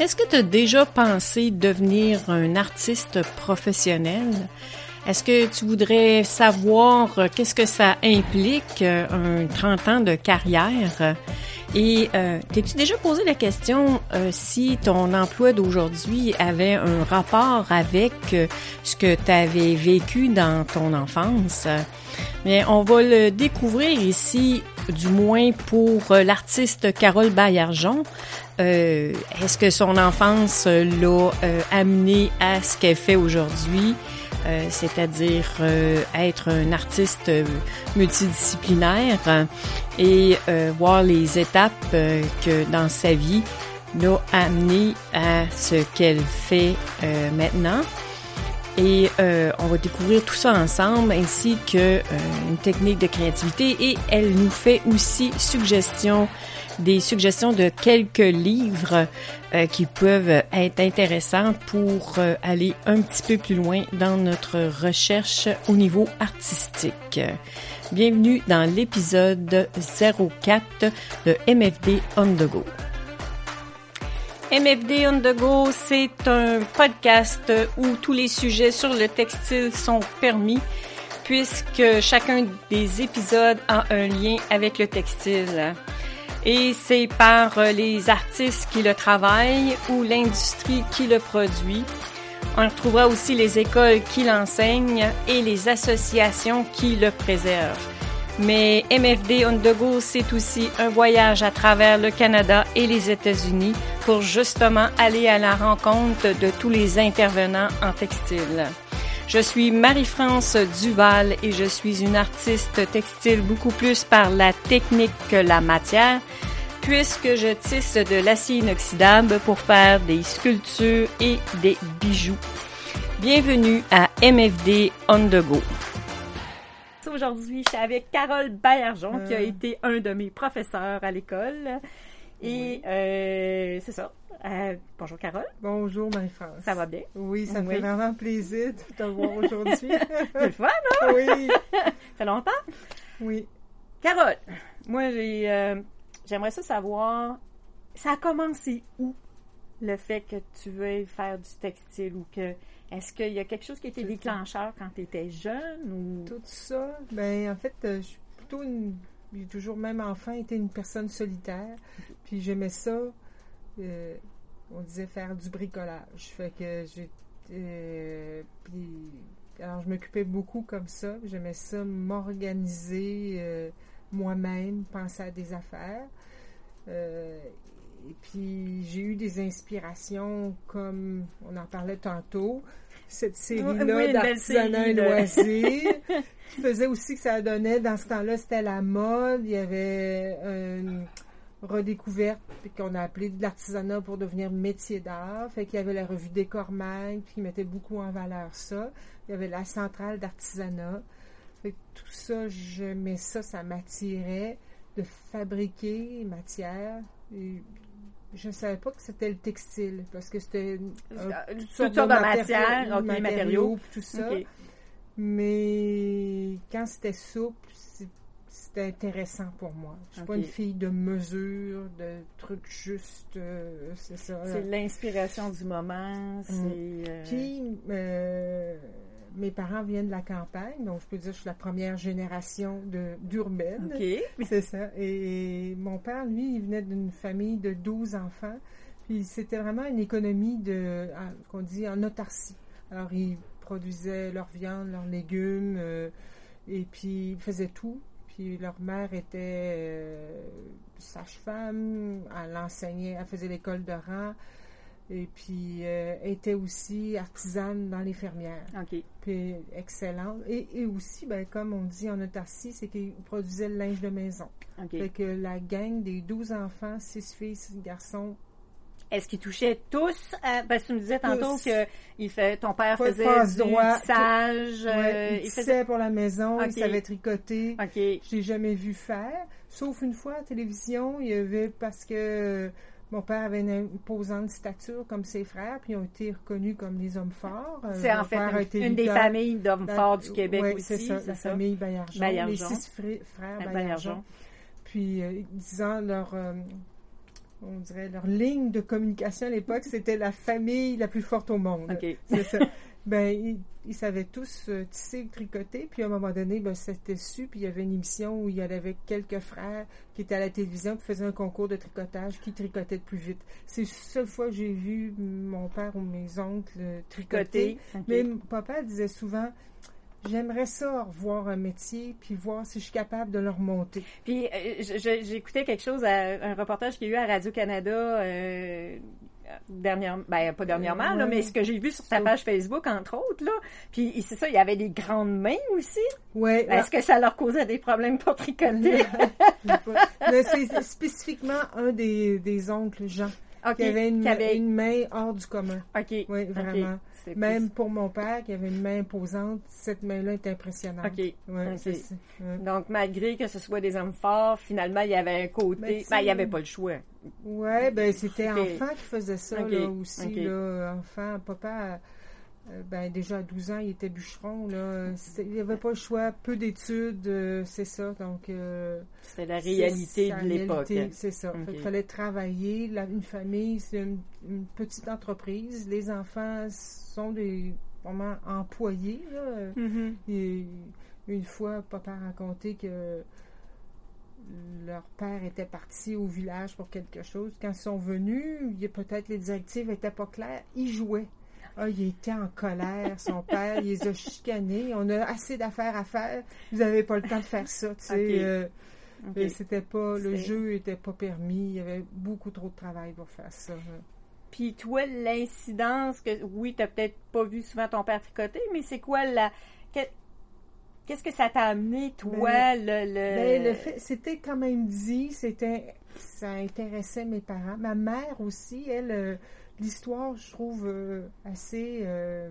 Est-ce que tu as déjà pensé devenir un artiste professionnel? Est-ce que tu voudrais savoir euh, qu'est-ce que ça implique, euh, un 30 ans de carrière? Et euh, t'es-tu déjà posé la question euh, si ton emploi d'aujourd'hui avait un rapport avec ce que tu avais vécu dans ton enfance? Mais on va le découvrir ici, du moins pour l'artiste Carole Baillargeon. Est-ce que son enfance l'a amené à ce qu'elle fait aujourd'hui? Euh, c'est-à-dire euh, être un artiste euh, multidisciplinaire et voir les étapes que dans sa vie l'ont amené à ce qu'elle fait maintenant. Et on va découvrir tout ça ensemble, ainsi que une technique de créativité. Et elle nous fait aussi suggestions des suggestions de quelques livres euh, qui peuvent être intéressants pour euh, aller un petit peu plus loin dans notre recherche au niveau artistique. Bienvenue dans l'épisode 04 de MFD On The Go. MFD On The Go, c'est un podcast où tous les sujets sur le textile sont permis puisque chacun des épisodes a un lien avec le textile et c'est par euh, les artistes qui le travaillent ou l'industrie qui le produit. On retrouvera aussi les écoles qui l'enseignent et les associations qui le préservent. Mais MFD On The Go, c'est aussi un voyage à travers le Canada et les États-Unis pour justement aller à la rencontre de tous les intervenants en textile. Je suis Marie-France Duval et je suis une artiste textile beaucoup plus par la technique que la matière, puisque je tisse de l'acier inoxydable pour faire des sculptures et des bijoux. Bienvenue à MFD On The Go. Aujourd'hui, je suis avec Carole Baillargeon, qui a euh. été un de mes professeurs à l'école. Et euh, c'est ça. Euh, bonjour Carole. Bonjour Marie-France. Ça va bien? Oui, ça me fait vraiment plaisir de te voir aujourd'hui. c'est le fun, non? Oui. ça fait longtemps? Oui. Carole, moi j'ai euh, j'aimerais ça savoir, ça a commencé où le fait que tu veuilles faire du textile ou que est-ce qu'il y a quelque chose qui était déclencheur quand tu étais jeune ou? Tout ça ben en fait je suis plutôt une j'ai toujours même enfant été une personne solitaire puis j'aimais ça euh, on disait faire du bricolage. Fait que. Euh, alors, je m'occupais beaucoup comme ça. J'aimais ça m'organiser euh, moi-même, penser à des affaires. et puis, j'ai eu des inspirations comme on en parlait tantôt. Cette série-là d'artisanat et loisirs. qui faisait aussi que ça donnait, dans ce temps-là, c'était la mode. Il y avait un redécouverte qu'on a appelé de l'artisanat pour devenir métier d'art. Fait qu'il y avait la revue Décor Mag qui mettait beaucoup en valeur ça. Il y avait la centrale d'artisanat. Fait tout ça, je mets ça, ça m'attirait de fabriquer matière. Je ne savais pas que c'était le textile parce que c'était euh, toutes, sortes, de, matières, matériaux, tout ça. Mais quand c'était souple, c'était intéressant pour moi. Je suis pas une fille de mesure, de trucs justes, euh, c'est ça. C'est l'inspiration du moment. Mm. Euh, Puis, euh, mes parents viennent de la campagne, donc je peux dire que je suis la première génération d'urbaine. C'est ça. Et, mon père, lui, il venait d'une famille de 12 enfants. Puis c'était vraiment une économie de, qu'on dit en autarcie. Alors, ils produisaient leur viande, leurs légumes, et puis ils faisaient tout puis leur mère était euh, sage-femme, elle enseignait, elle faisait l'école de rang. Et puis, euh, était aussi artisane dans les fermières. OK. Puis, excellente. Et, aussi, ben, comme on dit en autarcie, c'est qu'ils produisaient le linge de maison. OK. Fait que la gang des 12 enfants, 6 filles, 6 garçons, est-ce qu'ils touchaient tous? parce que tu me disais tantôt que il fait, ton père faisait du droit, tissage. Euh, il, faisait pour la maison, il savait tricoter. Okay. Je l'ai jamais vu faire. Sauf une fois à la télévision, il y avait parce que mon père avait une imposante stature comme ses frères, puis ils ont été reconnus comme des hommes forts. Euh, c'est en fait une, des familles d'hommes forts du Québec aussi. c'est ça, la famille Baillargeon, Les six frères Baillargeon. Puis, euh, disant leur on dirait, leur ligne de communication à l'époque, c'était la famille la plus forte au monde. C'est ça. Ben, ils, savaient tous euh, tisser, tricoter, puis à un moment donné, ben, c'était su, puis il y avait une émission où il y avait quelques frères qui étaient à la télévision qui faisaient un concours de tricotage, qui tricotaient le plus vite. C'est la seule fois que j'ai vu mon père ou mes oncles tricoter. Mais papa disait souvent, J'aimerais ça revoir un métier puis voir si je suis capable de le remonter. Puis euh, j'écoutais quelque chose, un reportage qu'il y a eu à Radio-Canada euh, dernièrement, ben pas dernièrement, là, mais ce que j'ai vu sur ta page Facebook, entre autres, là. Puis c'est ça, il y avait des grandes mains aussi. Oui. Est-ce que ça leur causait des problèmes pour tricoter? c'est spécifiquement un des, des oncles Jean. qui avait, une, une, main hors du commun. OK. Oui, vraiment. Même pour mon père, qui avait une main imposante, cette main-là est impressionnante. OK. Donc, malgré que ce soit des hommes forts, finalement, il y avait un côté. Ben, ben il n'y avait pas le choix. Oui, ben c'était enfant qui faisait ça là, aussi. Là, enfant, papa ben, déjà à 12 ans, il était bûcheron. Là. Il n'y avait pas le choix, peu d'études, euh, c'est ça. Donc, euh, c'est la réalité de l'époque. C'est ça. il fallait travailler. une famille, c'est une, petite entreprise. Les enfants sont des vraiment employés. Là. Mm-hmm. Et une fois, papa a raconté que leur père était parti au village pour quelque chose. Quand ils sont venus, peut-être les directives n'étaient pas claires. Ils jouaient. Ah, il était en colère, son père, il les a chicanés. On a assez d'affaires à faire. Vous n'avez pas le temps de faire ça, tu sais. Euh, c'était pas, le jeu n'était pas permis. Il y avait beaucoup trop de travail pour faire ça. Puis toi, l'incidence que, oui, tu n'as peut-être pas vu souvent ton père tricoter, mais c'est quoi la. Qu'est-ce que ça t'a amené, toi, ben, le, ben, le... fait, c'était quand même dit, c'était, ça intéressait mes parents. Ma mère aussi, elle, euh, l'histoire, je trouve euh, assez euh,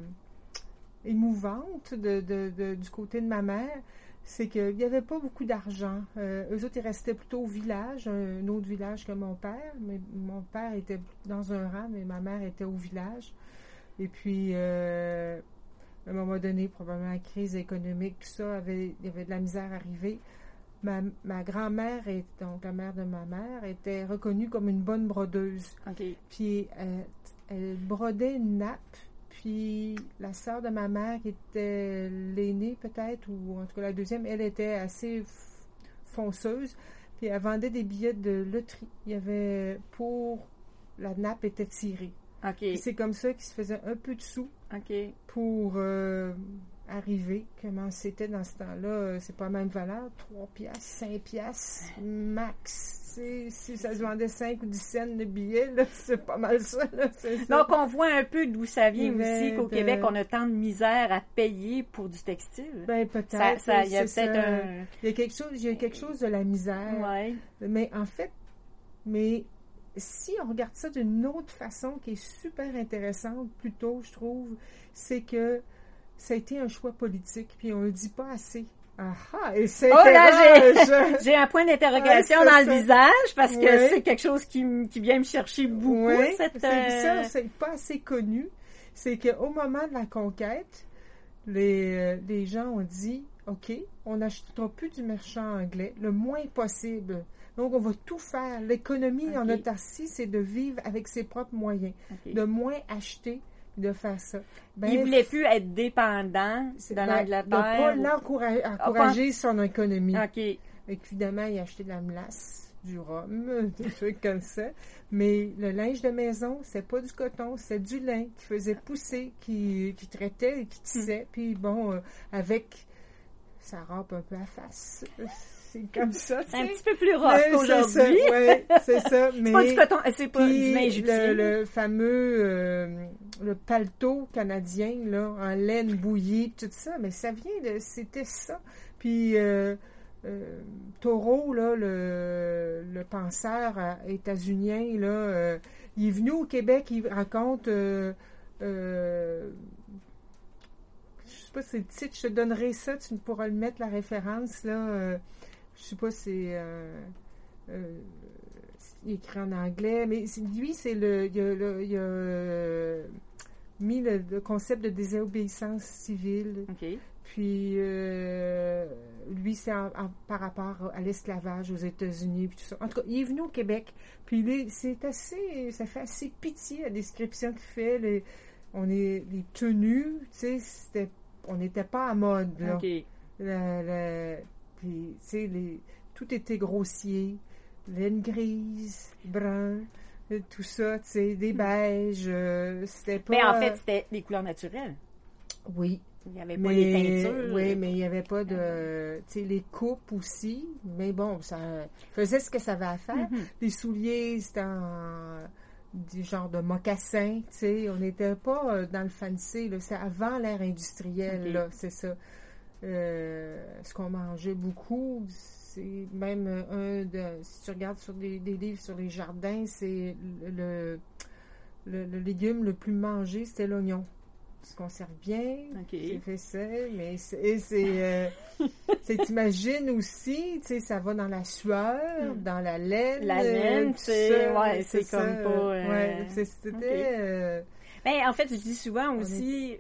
émouvante de, du côté de ma mère. C'est qu'il n'y avait pas beaucoup d'argent. Euh, eux autres, ils restaient plutôt au village, un, autre village que mon père. Mais mon père était dans un rang, mais ma mère était au village. Et puis, à un moment donné, probablement la crise économique, tout ça, avait, il y avait de la misère arrivée. Ma, ma grand-mère, donc la mère de ma mère, était reconnue comme une bonne brodeuse. Puis elle brodait une nappe, puis la sœur de ma mère, qui était l'aînée peut-être, ou en tout cas la deuxième, elle était assez fonceuse, puis elle vendait des billets de loterie. Il y avait pour la nappe était tirée. C'est comme ça qu'il se faisait un peu de sous pour euh, arriver. Comment c'était dans ce temps-là? C'est pas la même valeur. 3 piastres, 5 piastres max si ça se vendait 5 ou 10 cents de billets, c'est pas mal ça, Donc, on voit un peu d'où ça vient aussi, qu'au Québec, on a tant de misère à payer pour du textile. Ben, peut-être. Il y a peut-être un... Il y a quelque chose, il y a quelque chose de la misère. Ouais. Mais en fait, mais si on regarde ça d'une autre façon qui est super intéressante, plutôt, je trouve, c'est que ça a été un choix politique, puis on le dit pas assez. Ah, et c'est oh j'ai un point d'interrogation dans le visage parce que c'est quelque chose qui, qui, vient me chercher beaucoup. Oui, cette, euh, c'est pas assez connu. C'est qu'au moment de la conquête, les, euh, les gens ont dit, OK, on n'achètera plus du marchand anglais, le moins possible. Donc, on va tout faire. L'économie en autarcie, c'est de vivre avec ses propres moyens, de moins acheter de faire ça. Ben, il ne voulait plus être dépendant de ben, l'Angleterre. De pas ah, son économie. OK. Évidemment, il a acheté de la melasse, du rhum, des trucs comme ça. Mais le linge de maison, c'est pas du coton, c'est du lin qui faisait pousser, qui, qui traitait et qui tissait. Hmm. Puis bon, euh, avec, ça rampe un peu à face c'est comme ça. C'est un petit peu plus rough qu'aujourd'hui. Oui, c'est ça. Mais, c'est pas du coton, c'est pas du le, le, fameux euh, le paletot canadien là, en laine bouillie, tout ça, mais ça vient de, c'était ça. Puis euh, euh, Taureau, là, le, le penseur états-unien, là, il est venu au Québec, il raconte je sais pas si c'est le titre, je te donnerai ça, tu pourras le mettre la référence là je sais pas si euh, euh, c'est écrit en anglais, mais lui, c'est le, il a, a mis le, concept de désobéissance civile. Puis lui, c'est par rapport à l'esclavage aux États-Unis, puis tout ça. En tout cas, il est venu au Québec. Puis c'est assez, ça fait assez pitié la description qu'il fait. Les, on est les tenues, tu sais, on n'était pas à mode là. puis, tout était grossier, laine grise, brun, tout ça, tu sais, des hmm. beiges, euh, c'était pas. Mais en fait, c'était des couleurs naturelles. Oui. Il n'y avait pas les teintures. Oui, mais il n'y avait pas de. Tu sais, les coupes aussi. Mais bon, ça faisait ce que ça avait à faire. Mm-hmm. Les souliers, c'était en du genre de mocassin, tu sais, on n'était pas euh, dans le fancy, c'est avant l'ère industrielle, là, c'est ça. Euh, ce qu'on mangeait beaucoup, c'est même un de, si tu regardes sur des, livres sur les jardins, c'est le, le, légume le plus mangé, c'était l'oignon se conserve bien. C'est fait ça, mais c'est. Euh, t'imagines aussi, tu sais, ça va dans la sueur, hmm. dans la laine. La laine, c'est. Ouais, c'est comme pas. Euh, ouais, c'était. Euh, ben, en fait, je dis souvent aussi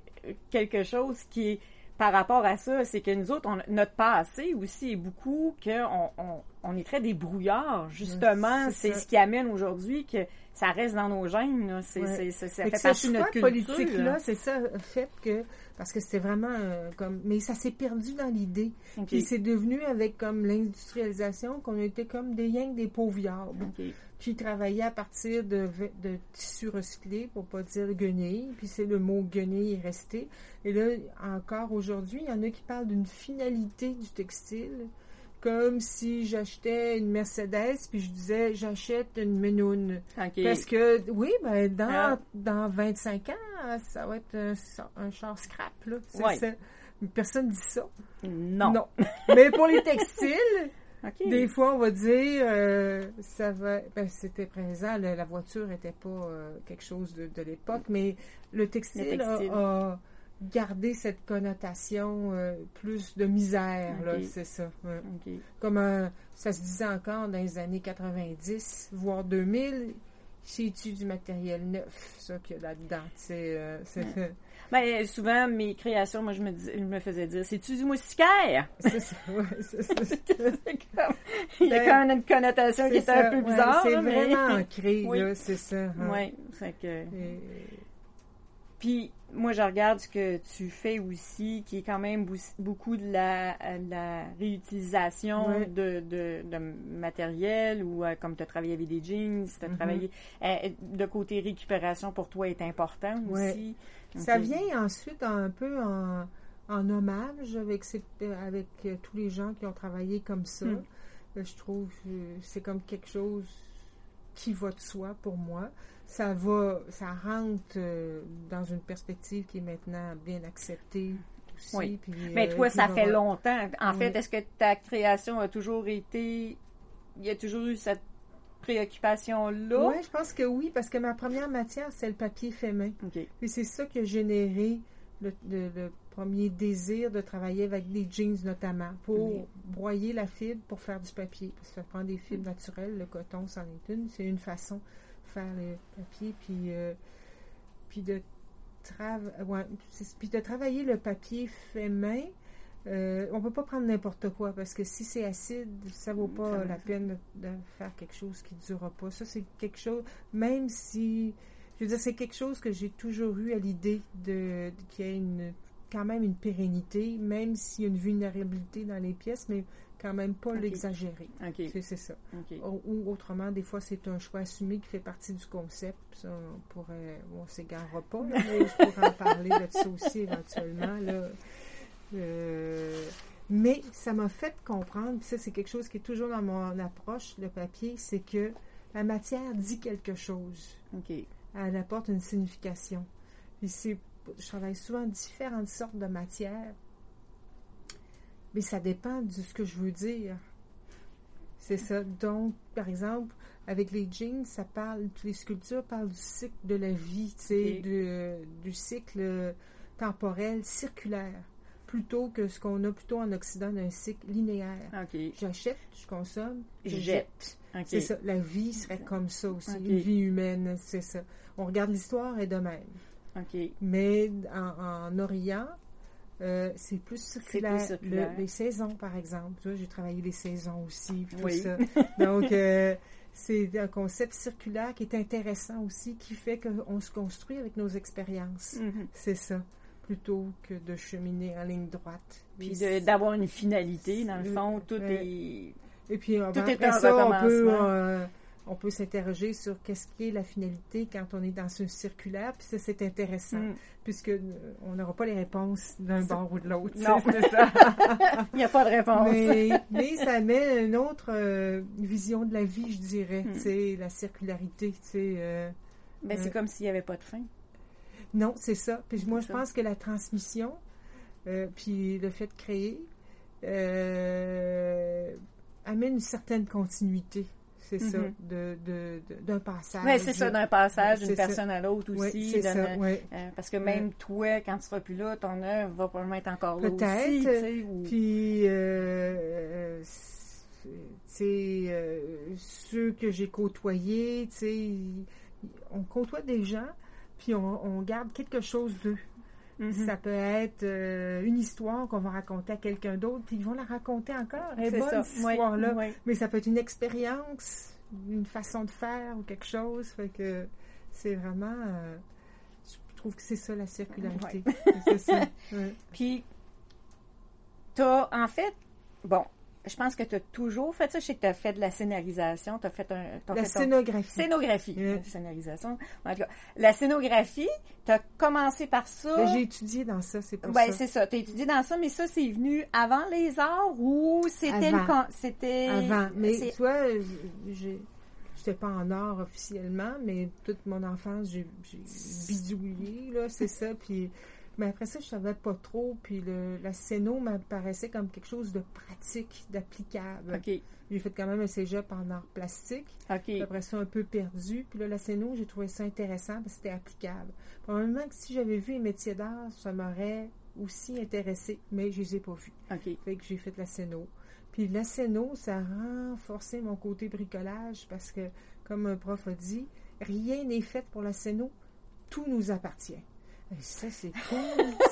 quelque chose qui est par rapport à ça, c'est que nous autres, notre passé aussi est beaucoup qu'on on, on est très débrouillard. Justement, c'est ce qui amène aujourd'hui que ça reste dans nos gènes. C'est, ça fait, partie de notre culture. politique-là, c'est ça fait que parce que c'était vraiment euh, comme mais ça s'est perdu dans l'idée. Puis c'est devenu avec comme l'industrialisation qu'on était comme des yens des pauvres qui travaillaient à partir de, de tissus recyclés pour pas dire guenilles. Puis c'est le mot guenille est resté. Et là encore aujourd'hui, il y en a qui parlent d'une finalité du textile comme si j'achetais une Mercedes puis je disais j'achète une Menoune. Parce que oui, ben dans, ah. dans 25 ans, ça va être un, char scrap là, c'est Personne dit ça. Non. Non. Mais pour les textiles, des fois on va dire euh, ça va ben, c'était présent, la, voiture n'était pas euh, quelque chose de, l'époque, mais le textile, a garder cette connotation euh, plus de misère, c'est ça. Comme ça se disait encore dans les années 90, voire 2000, c'est-tu du matériel neuf, ça qu'il y a là-dedans, euh, ben, souvent, mes créations, moi, je me, je me faisais dire, c'est-tu du moustiquaire? C'est ça, Il y a ben, quand même une connotation qui était un peu bizarre. c'est vraiment ancré, c'est ça. Hein. Oui, c'est que... Puis, moi, je regarde ce que tu fais aussi, qui est quand même beaucoup de la, réutilisation de, de, matériel ou euh, comme tu as travaillé avec des jeans, tu as mm-hmm. travaillé. Euh, de côté récupération pour toi est important aussi. Ça vient ensuite un peu en, hommage avec, avec euh, tous les gens qui ont travaillé comme ça. Hmm. Je trouve que c'est comme quelque chose qui va de soi pour moi ça va, ça rentre euh, dans une perspective qui est maintenant bien acceptée. Aussi, oui. Mais euh, toi, ça fait longtemps. En fait, est-ce que ta création a toujours été. Il y a toujours eu cette préoccupation-là? Oui, je pense que oui, parce que ma première matière, c'est le papier fait main. Et c'est ça qui a généré le, premier désir de travailler avec des jeans notamment, pour broyer la fibre pour faire du papier. Parce que ça prend des fibres naturelles, le coton, c'en est une. C'est une façon faire le papier, puis, euh, puis, de puis de travailler le papier fait main. Euh, on peut pas prendre n'importe quoi parce que si c'est acide, ça vaut pas la peine de, faire quelque chose qui ne durera pas. Ça, c'est quelque chose, même si, je veux dire, c'est quelque chose que j'ai toujours eu à l'idée de, de qu'il y ait une, quand même une pérennité, même s'il y a une vulnérabilité dans les pièces, mais quand même pas l'exagérer. C'est ça. Ou, autrement, des fois, c'est un choix assumé qui fait partie du concept. Ça, on pourrait, on s'égarera pas, mais je pourrais en parler de ça aussi éventuellement. Là. Euh, mais ça m'a fait comprendre, ça c'est quelque chose qui est toujours dans mon approche, le papier, c'est que la matière dit quelque chose. Elle apporte une signification. je travaille souvent différentes sortes de matières mais ça dépend de ce que je veux dire. C'est ça. Donc, par exemple, avec les jeans, ça parle, les sculptures parlent du cycle de la vie, tu sais, du cycle temporel circulaire, plutôt que ce qu'on a plutôt en Occident d'un cycle linéaire. J'achète, je consomme, je jette. C'est ça. La vie serait comme ça aussi, une vie humaine, c'est ça. On regarde l'histoire et de même. Mais en Orient, Euh, c'est plus circulaire. les saisons, par exemple. J'ai travaillé les saisons aussi, tout ça. Donc, euh, c'est un concept circulaire qui est intéressant aussi, qui fait qu'on se construit avec nos expériences. Mm-hmm. C'est ça, plutôt que de cheminer en ligne droite. Puis d'avoir une finalité, dans le fond, tout est... Et puis, tout après est ça, on peut on peut s'interroger sur qu'est-ce qui est la finalité quand on est dans ce circulaire, puis ça, c'est intéressant, mm. puisque euh, on n'aura pas les réponses d'un bord ou de l'autre. Non, c'est ça. Il n'y a pas de réponse. mais, ça met une autre euh, vision de la vie, je dirais, mm. tu sais, la circularité, tu sais. Euh, ben, c'est comme s'il n'y avait pas de fin. Non, c'est ça. Puis moi, je pense que la transmission, puis le fait de créer, amène une certaine continuité c'est ça, d'un passage. Oui, c'est ça, d'un passage d'une personne à l'autre aussi. Ça, euh, parce que même toi, quand tu seras plus là, ton œuvre va probablement être encore là aussi. Peut-être. Puis, euh, euh, ceux que j'ai côtoyés, on côtoie des gens, puis on garde quelque chose d'eux. Mm-hmm. Ça peut être euh, une histoire qu'on va raconter à quelqu'un d'autre, puis ils vont la raconter encore. Elle est bonne, cette histoire-là. Mais ça peut être une expérience, une façon de faire ou quelque chose. Fait que c'est vraiment. Euh, je trouve que c'est ça la circularité. ça. Puis, as, en fait, bon, je pense que tu as toujours fait ça. Je sais que tu as fait de la scénarisation. Tu as fait un. la scénographie. Scénographie. La scénarisation. la scénographie, tu as commencé par ça. Ben, j'ai étudié dans ça, c'est pour ça. c'est ça. Tu as étudié dans ça, mais ça, c'est venu avant les arts ou c'était le. C'était. Avant. Mais tu vois, J'étais pas en art officiellement, mais toute mon enfance, j'ai bidouillé, là, c'est ça. Puis mais après ça, je savais pas trop. Puis le, la scéno m'apparaissait comme quelque chose de pratique, d'applicable. J'ai fait quand même un cégep en art plastique. après ça, un peu perdu. Puis là, la scéno, j'ai trouvé ça intéressant parce que c'était applicable. Probablement que si j'avais vu les métiers d'art, ça m'aurait aussi intéressé, mais je les ai pas vus. Fait que j'ai fait la scéno. Puis la scéno, ça a renforcé mon côté bricolage parce que, comme un prof a dit, rien n'est fait pour la scéno, tout nous appartient. Ça, c'est cool.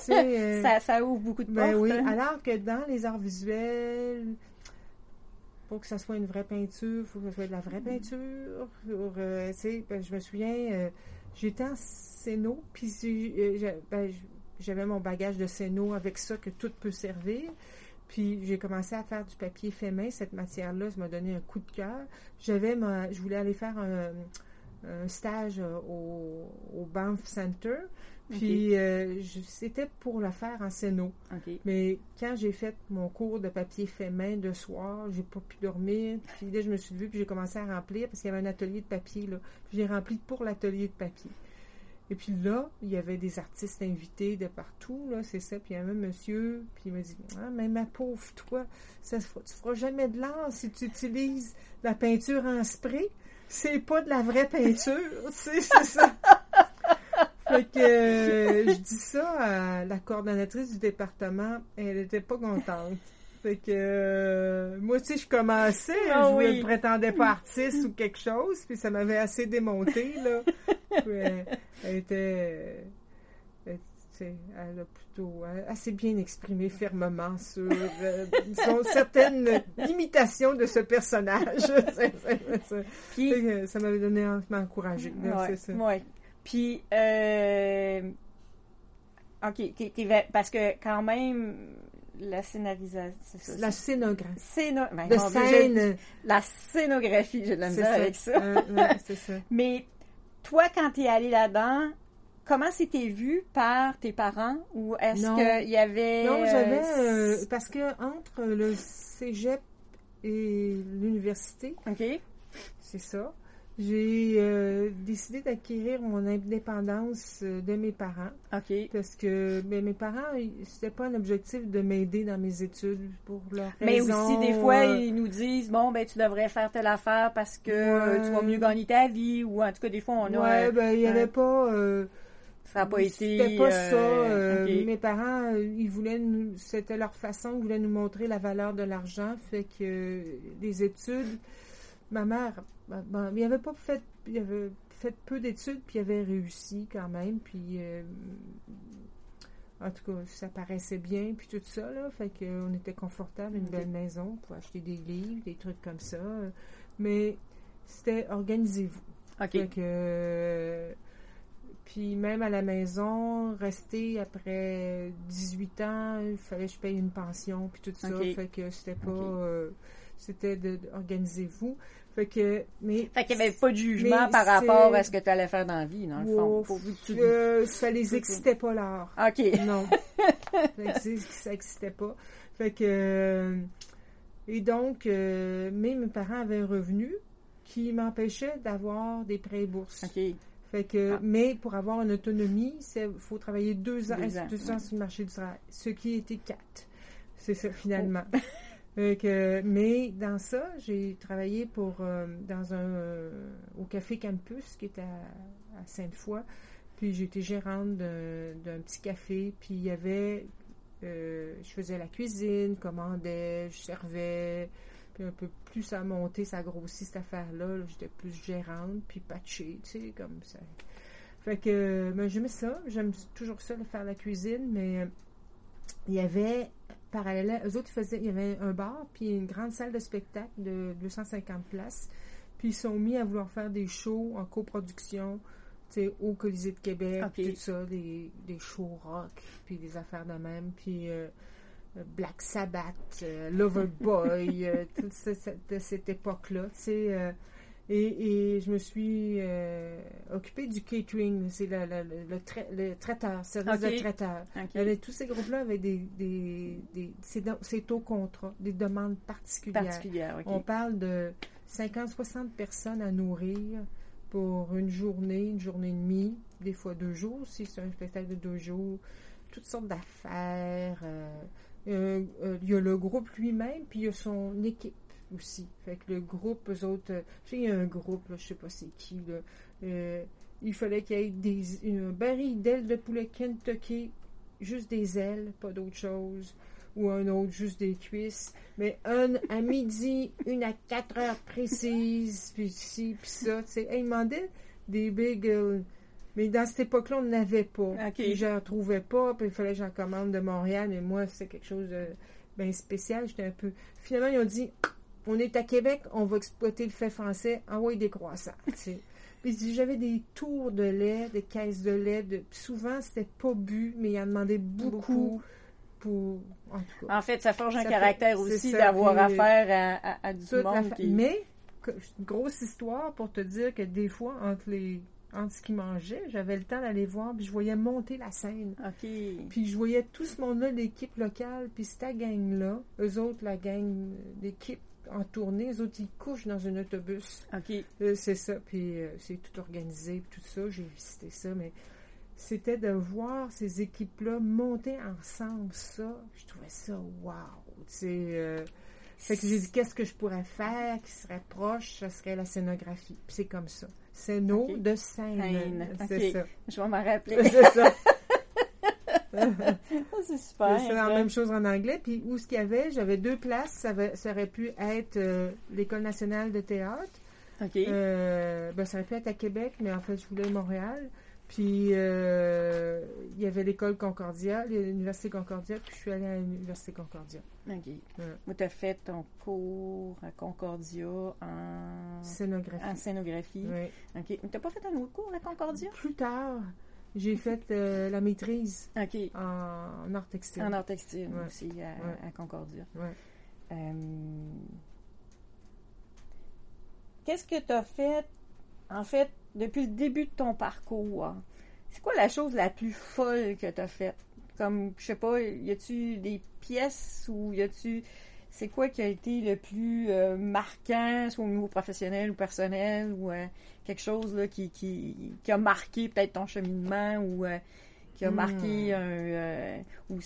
Euh, ça, ça, ouvre beaucoup de ben portes. oui, hein. alors que dans les arts visuels, pour que ça soit une vraie peinture, il faut que ce soit de la vraie peinture. Euh, ben, je me souviens, euh, j'étais en scéno, puis ben, j'avais mon bagage de scéno avec ça que tout peut servir. Puis j'ai commencé à faire du papier fait main. Cette matière-là, ça m'a donné un coup de cœur. J'avais je voulais aller faire un, stage au, au Banff Center. Puis euh, c'était pour le faire en scéno. Mais quand j'ai fait mon cours de papier fait main de soir, j'ai pas pu dormir. Puis là, je me suis levée, puis j'ai commencé à remplir parce qu'il y avait un atelier de papier. là. J'ai rempli pour l'atelier de papier. Et puis là, il y avait des artistes invités de partout, là, c'est ça. Puis il y avait un monsieur, puis il m'a dit Ah, mais ma pauvre, toi, ça, tu feras jamais de l'art si tu utilises la peinture en spray. C'est pas de la vraie peinture, c'est ça. Fait que euh, je dis ça à la coordonnatrice du département, elle n'était pas contente. Fait que euh, moi aussi je commençais, ah je ne prétendais pas artiste ou quelque chose, puis ça m'avait assez démonté là. elle, était elle a plutôt assez bien exprimé fermement sur euh, certaines limitations de ce personnage. ça m'avait donné encouragé. Ouais, ouais. Puis, euh, OK, parce que quand même, la scénarisation. La scénographie. Scéno, ben, scène. la scénographie, j'ai de la misère avec ça. c'est ça. Mais toi, quand tu es allé là-dedans, comment c'était vu par tes parents ou est-ce qu'il y avait. Non, j'avais. Euh, parce que entre le cégep et l'université. OK. C'est ça j'ai euh, décidé d'acquérir mon indépendance euh, de mes parents. OK. Parce que ben, mes parents, c'était pas un objectif de m'aider dans mes études pour leur Mais aussi, des fois, euh, ils nous disent bon, ben, tu devrais faire telle affaire parce que tu vas mieux gagner ta vie. Ou en tout cas, des fois, on a. Ouais, ben, il n'y avait pas. ça n'a pas été. C'était pas ça. Mes parents, ils voulaient C'était leur façon, ils voulaient nous montrer la valeur de l'argent. Fait que les études. Ma mère ben, il avait pas fait, il avait fait peu d'études, puis il avait réussi quand même, puis euh, En tout cas, ça paraissait bien, puis tout ça, là. Fait qu'on était confortable, une belle maison, pour acheter des livres, des trucs comme ça. Mais c'était organisez-vous. OK. Fait que, puis même à la maison, rester après 18 ans, il fallait que je paye une pension, puis tout ça. Fait que c'était pas... Euh, c'était de, vous Fait que, mais... Fait qu'il n'y avait pas de jugement par rapport à ce que tu allais faire dans la vie, dans le fond. Euh, ça les excitait pas, l'art. OK. Non. ça n'existait pas. Fait que... Euh, et donc, mais mes parents avaient un revenu qui m'empêchait d'avoir des prêts bourses. OK. Fait que, ah. Mais pour avoir une autonomie, il faut travailler deux ans, deux ans, sur le marché du travail, ce qui était quatre. C'est ça, finalement. que, mais dans ça, j'ai travaillé pour euh, dans un euh, au Café Campus qui était à, Sainte-Foy. Puis j'étais gérante d'un petit café. Puis il y avait euh, je faisais la cuisine, commandais, je servais. Puis un peu plus ça monté, ça a grossi cette affaire-là. J'étais plus gérante, puis patchée, tu sais, comme ça. Fait que ben, j'aimais ça. J'aime toujours ça de faire la cuisine, mais il y avait parallèle, eux autres, faisaient, il y avait un bar, puis une grande salle de spectacle de 250 places. Puis ils sont mis à vouloir faire des shows en coproduction, tu sais, au Colisée de Québec, tout ça, des, des, shows rock, puis des affaires de même. Puis euh, Black Sabbath, euh, Loverboy, euh, toute cette, cette époque-là, tu sais. Et, et, je me suis euh, occupée du catering, c'est le, le, le, traiteur, service de traiteur. tous ces groupes-là avaient des, des, des c'est au contrat, des demandes particulières. On parle de 50-60 personnes à nourrir pour une journée, une journée et demie, des fois deux jours, si c'est un spectacle de deux jours, toutes sortes d'affaires. Euh, euh, il y a le groupe lui-même, puis il y a son équipe aussi. Fait que le groupe, eux autres, euh, je sais, il y a un groupe, là, je sais pas c'est qui, là, euh, il fallait qu'il y ait des, un baril d'ailes de poulet Kentucky, juste des ailes, pas d'autre chose, ou un autre, juste des cuisses, mais un à midi, une à quatre heures précises, puis ci, puis ça, tu sais. il demandait des bagels. Mais dans cette époque-là, on n'avais pas. Puis je ne trouvais pas, puis il fallait que j'en commande de Montréal, mais moi, c'est quelque chose de bien spécial. J'étais un peu. Finalement, ils ont dit on est à Québec, on va exploiter le fait français, envoyer des croissants. Puis j'avais des tours de lait, des caisses de lait. De, souvent, c'était pas bu, mais il en demandait beaucoup, pour. En, fait, ça forge un caractère aussi d'avoir affaire à, du monde. Mais, grosse histoire pour te dire que des fois, entre les entre ce qu'ils mangeaient, j'avais le temps d'aller voir, puis je voyais monter la scène. Puis je voyais tout ce monde-là, l'équipe locale, puis cette gang-là, eux autres, la gang d'équipe en tournée, les autres, ils couchent dans un autobus. OK. Euh, c'est ça, puis euh, c'est tout organisé, tout ça, j'ai visité ça, mais c'était de voir ces équipes-là monter ensemble, ça, je trouvais ça wow, tu sais... Euh, fait que j'ai dit, qu'est-ce que je pourrais faire qui serait proche? Ce serait la scénographie. Puis c'est comme ça. Scéno de scène. C'est ça. Je vais m'en rappeler. c'est ça. c'est super. C'est la même chose en anglais. Puis où ce qu'il y avait, j'avais deux places. Ça, aurait pu être euh, l'École nationale de théâtre. OK. Euh, ben, ça aurait pu être à Québec, mais en fait, je voulais Montréal. Puis euh, il y avait l'école Concordia, l'Université Concordia, puis je suis allée à l'Université Concordia. OK. Ouais. tu as fait ton cours à Concordia en scénographie. En scénographie. Oui. OK. Tu n'as pas fait un autre cours à Concordia? Plus tard. J'ai fait euh, la maîtrise en, art textile. En art textile aussi à, Concordia. Euh, qu'est-ce que tu as fait, en fait, depuis le début de ton parcours? C'est quoi la chose la plus folle que tu as faite? Comme, je sais pas, y a-tu des pièces ou y a-tu c'est quoi qui a été le plus euh, marquant, soit au niveau professionnel ou personnel, ou euh, quelque chose là, qui, qui, qui, a marqué peut-être ton cheminement ou euh, qui a marqué hmm. un. ou...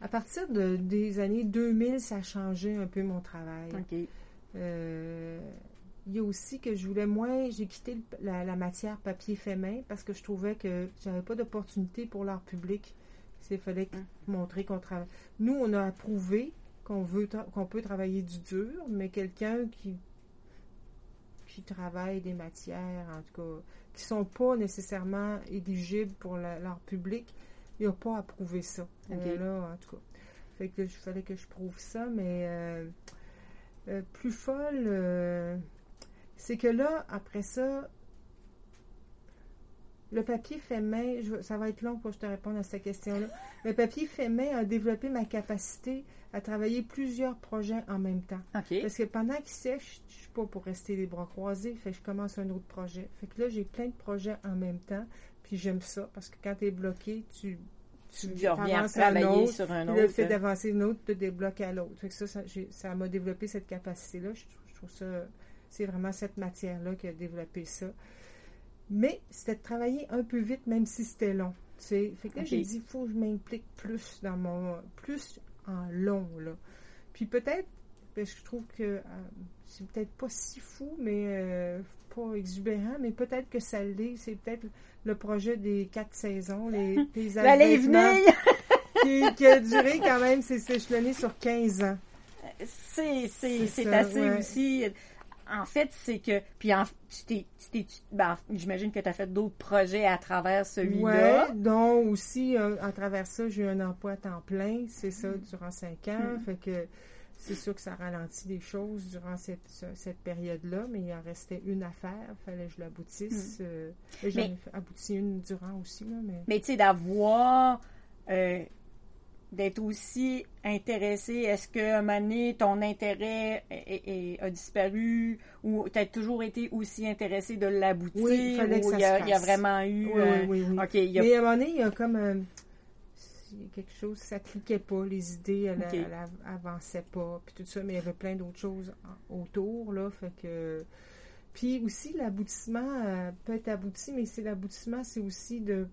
À partir de, des années 2000, ça a changé un peu mon travail. OK. il y a aussi que je voulais moins, j'ai quitté la, la, matière papier fait main parce que je trouvais que j'avais pas d'opportunité pour l'art public. Il fallait hum. montrer qu'on travaille. Nous, on a approuvé qu'on veut qu'on peut travailler du dur, mais quelqu'un qui qui travaille des matières, en tout cas, qui sont pas nécessairement éligibles pour l'art public, il n'a pas approuvé ça. là, en tout cas. Fait que il fallait que je prouve ça, mais plus folle, c'est que là, après ça, le papier fait main, ça va être long pour que je te réponde à cette question-là. Le papier fait main a développé ma capacité à travailler plusieurs projets en même temps. Parce que pendant qu'il sèche, je suis pas pour rester les bras croisés, fait que je commence un autre projet. Fait que là, j'ai plein de projets en même temps, puis j'aime ça, parce que quand tu es bloqué, tu tu reviens travailler sur un autre. Le fait d'avancer une autre te débloque à l'autre. Ça, ça m'a développé cette capacité-là. je, trouve ça, c'est vraiment cette matière-là qui a développé ça. Mais c'était de travailler un peu vite, même si c'était long. Fait que là, j'ai dit, il faut que je m'implique plus dans mon. plus en long, là. Puis peut-être, parce que je trouve que euh, c'est peut-être pas si fou, mais euh, pas exubérant, mais peut-être que ça l'est. C'est peut-être le projet des quatre saisons, les paysages. qui, qui a duré quand même, c'est échelonné sur 15 ans. C'est assez aussi en fait, c'est que. Puis, en, tu t'es. Ben, J'imagine que tu as fait d'autres projets à travers celui-là. Oui, dont aussi, euh, à travers ça, j'ai eu un emploi à temps plein. C'est ça, mm. durant cinq ans. Mm. Fait que c'est sûr que ça ralentit des choses durant cette, cette période-là, mais il en restait une à faire. Il fallait que je l'aboutisse. Mm. Euh, J'en abouti une durant aussi. Là, mais mais tu sais, d'avoir. Euh, d'être aussi intéressé. Est-ce qu'à un moment donné, ton intérêt a disparu ou tu as toujours été aussi intéressé de l'aboutir? Oui, il que y a, vraiment eu... Oui, euh, oui, oui. Mais à un moment donné, il y a comme... Euh, quelque chose, ça cliquait pas, les idées, elles, avançaient pas, puis tout ça, mais il y avait plein d'autres choses autour, là, fait que... Puis aussi, l'aboutissement euh, peut être abouti, mais c'est l'aboutissement, c'est aussi de,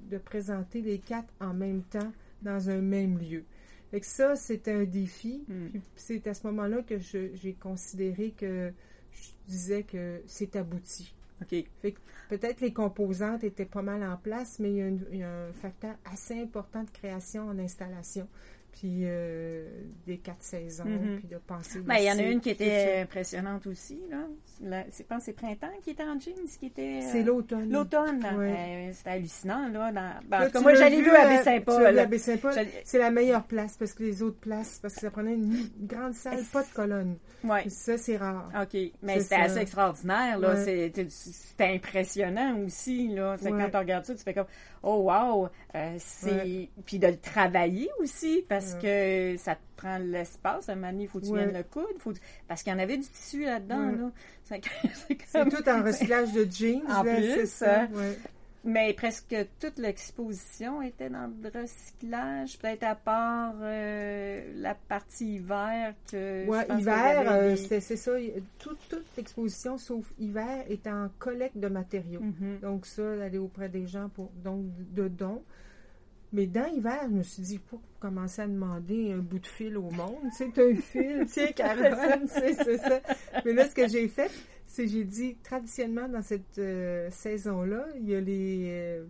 de présenter les quatre en même temps dans un même lieu. Fait ça, c'était un défi. Hmm. c'est à ce moment-là que j'ai considéré que je disais que c'est abouti. OK. Fait peut-être les composantes étaient pas mal en place, mais il y, a un facteur assez important de création en installation puis euh, des quatre saisons, mm-hmm. puis de penser. Ben, il y en a une qui était impressionnante aussi, là. C'est, pas c'est Printemps qui était en jeans, qui était. c'est euh, l'automne. L'automne, euh, c'était hallucinant, là. Dans, ben, moi, j'allais vu à Baie-Saint-Paul. C'est la meilleure place, parce que les autres places, parce que ça prenait une grande salle, pas de colonne. Ouais. Ça, c'est rare. OK. Mais c'était assez extraordinaire, là. C'était impressionnant aussi, là. C'est quand tu regardes ça, tu fais comme, oh, wow. c'est... Puis de le travailler aussi, parce parce que ça te prend l'espace. À un moment donné, il faut que tu viennes le coudre. Faut... Parce qu'il y en avait du tissu là-dedans. C'est, tout en recyclage de jeans. En plus, ça. Mais presque toute l'exposition était dans le recyclage, peut-être à part euh, la partie hiver que. Oui, hiver, euh, c'est ça. Toute, l'exposition, sauf hiver, est en collecte de matériaux. Mm-hmm. Donc, ça, aller auprès des gens pour donc de dons. Mais dans l'hiver, je me suis dit, faut commencer à demander un bout de fil au monde. C'est un fil, tiens, Caroline, c'est ça. Mais là, ce que j'ai fait, c'est j'ai dit, traditionnellement, dans cette euh, saison-là, il y a les... Euh,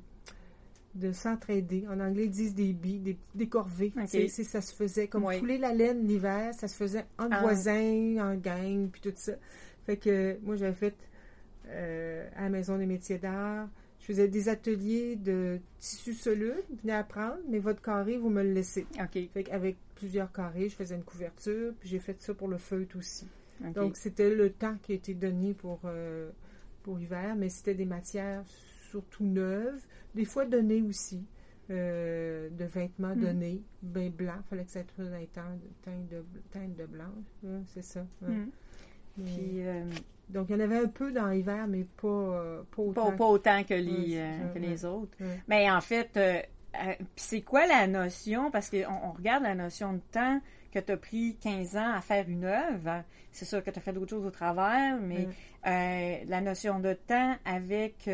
de s'entraider. En anglais, ils disent des billes, des, corvées. C'est, ça se faisait comme fouler la laine l'hiver, ça se faisait en ah. voisins, en gang, puis tout ça. Fait que moi, j'avais fait euh, à la Maison des métiers d'art, je faisais des ateliers de tissu soluble, venez apprendre, mais votre carré, vous me le laissez. OK. Fait avec plusieurs carrés, je faisais une couverture, puis j'ai fait ça pour le feutre aussi. Donc, c'était le temps qui a été donné pour, euh, pour l'hiver, mais c'était des matières surtout neuves, des fois données aussi, euh, de vêtements hmm. donnés, bien blancs. Il fallait que ça soit un teinte de, teinte de blanche. c'est ça. Hmm. Puis, euh, donc, il y en avait un peu dans l'hiver, mais pas, euh, pas autant. Pas, autant que les, euh, que les autres. Mais en fait, euh, c'est quoi la notion? Parce qu'on on regarde la notion de temps que tu as pris 15 ans à faire une œuvre. C'est sûr que tu as fait d'autres choses au travers, mais la notion de temps avec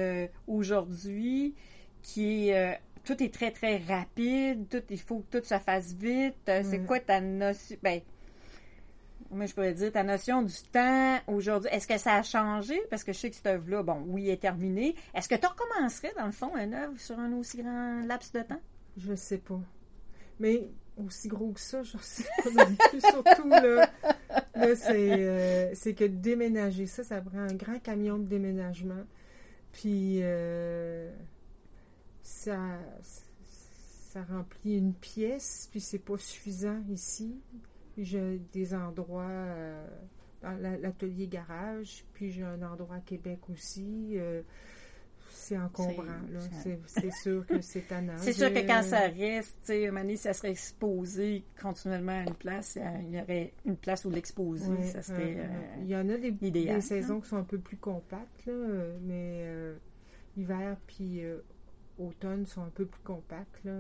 aujourd'hui, qui est tout est très, très rapide, tout, il faut que tout se fasse vite. C'est quoi ta notion? Ben, moi, je pourrais dire, ta notion du temps aujourd'hui, est-ce que ça a changé? Parce que je sais que cette œuvre-là, bon, oui, est terminée. Est-ce que tu recommencerais, dans le fond, une œuvre sur un aussi grand laps de temps? Je sais pas. Mais aussi gros que ça, je sais pas. Surtout, là, là euh, c'est, que déménager ça, ça prend un grand camion de déménagement. Puis, euh, ça ça remplit une pièce, puis c'est pas suffisant ici. J'ai des endroits euh, dans l'atelier garage, puis j'ai un endroit à Québec aussi. Euh, c'est encombrant, C'est sûr que c'est tannant. c'est sûr que quand ça reste, tu sais, un ça serait exposé continuellement à une place. Il y aurait une place où l'exposer, ça serait Il y en a des, des saisons qui sont un peu plus compactes, là, mais hiver puis automne sont un peu plus compacts, là.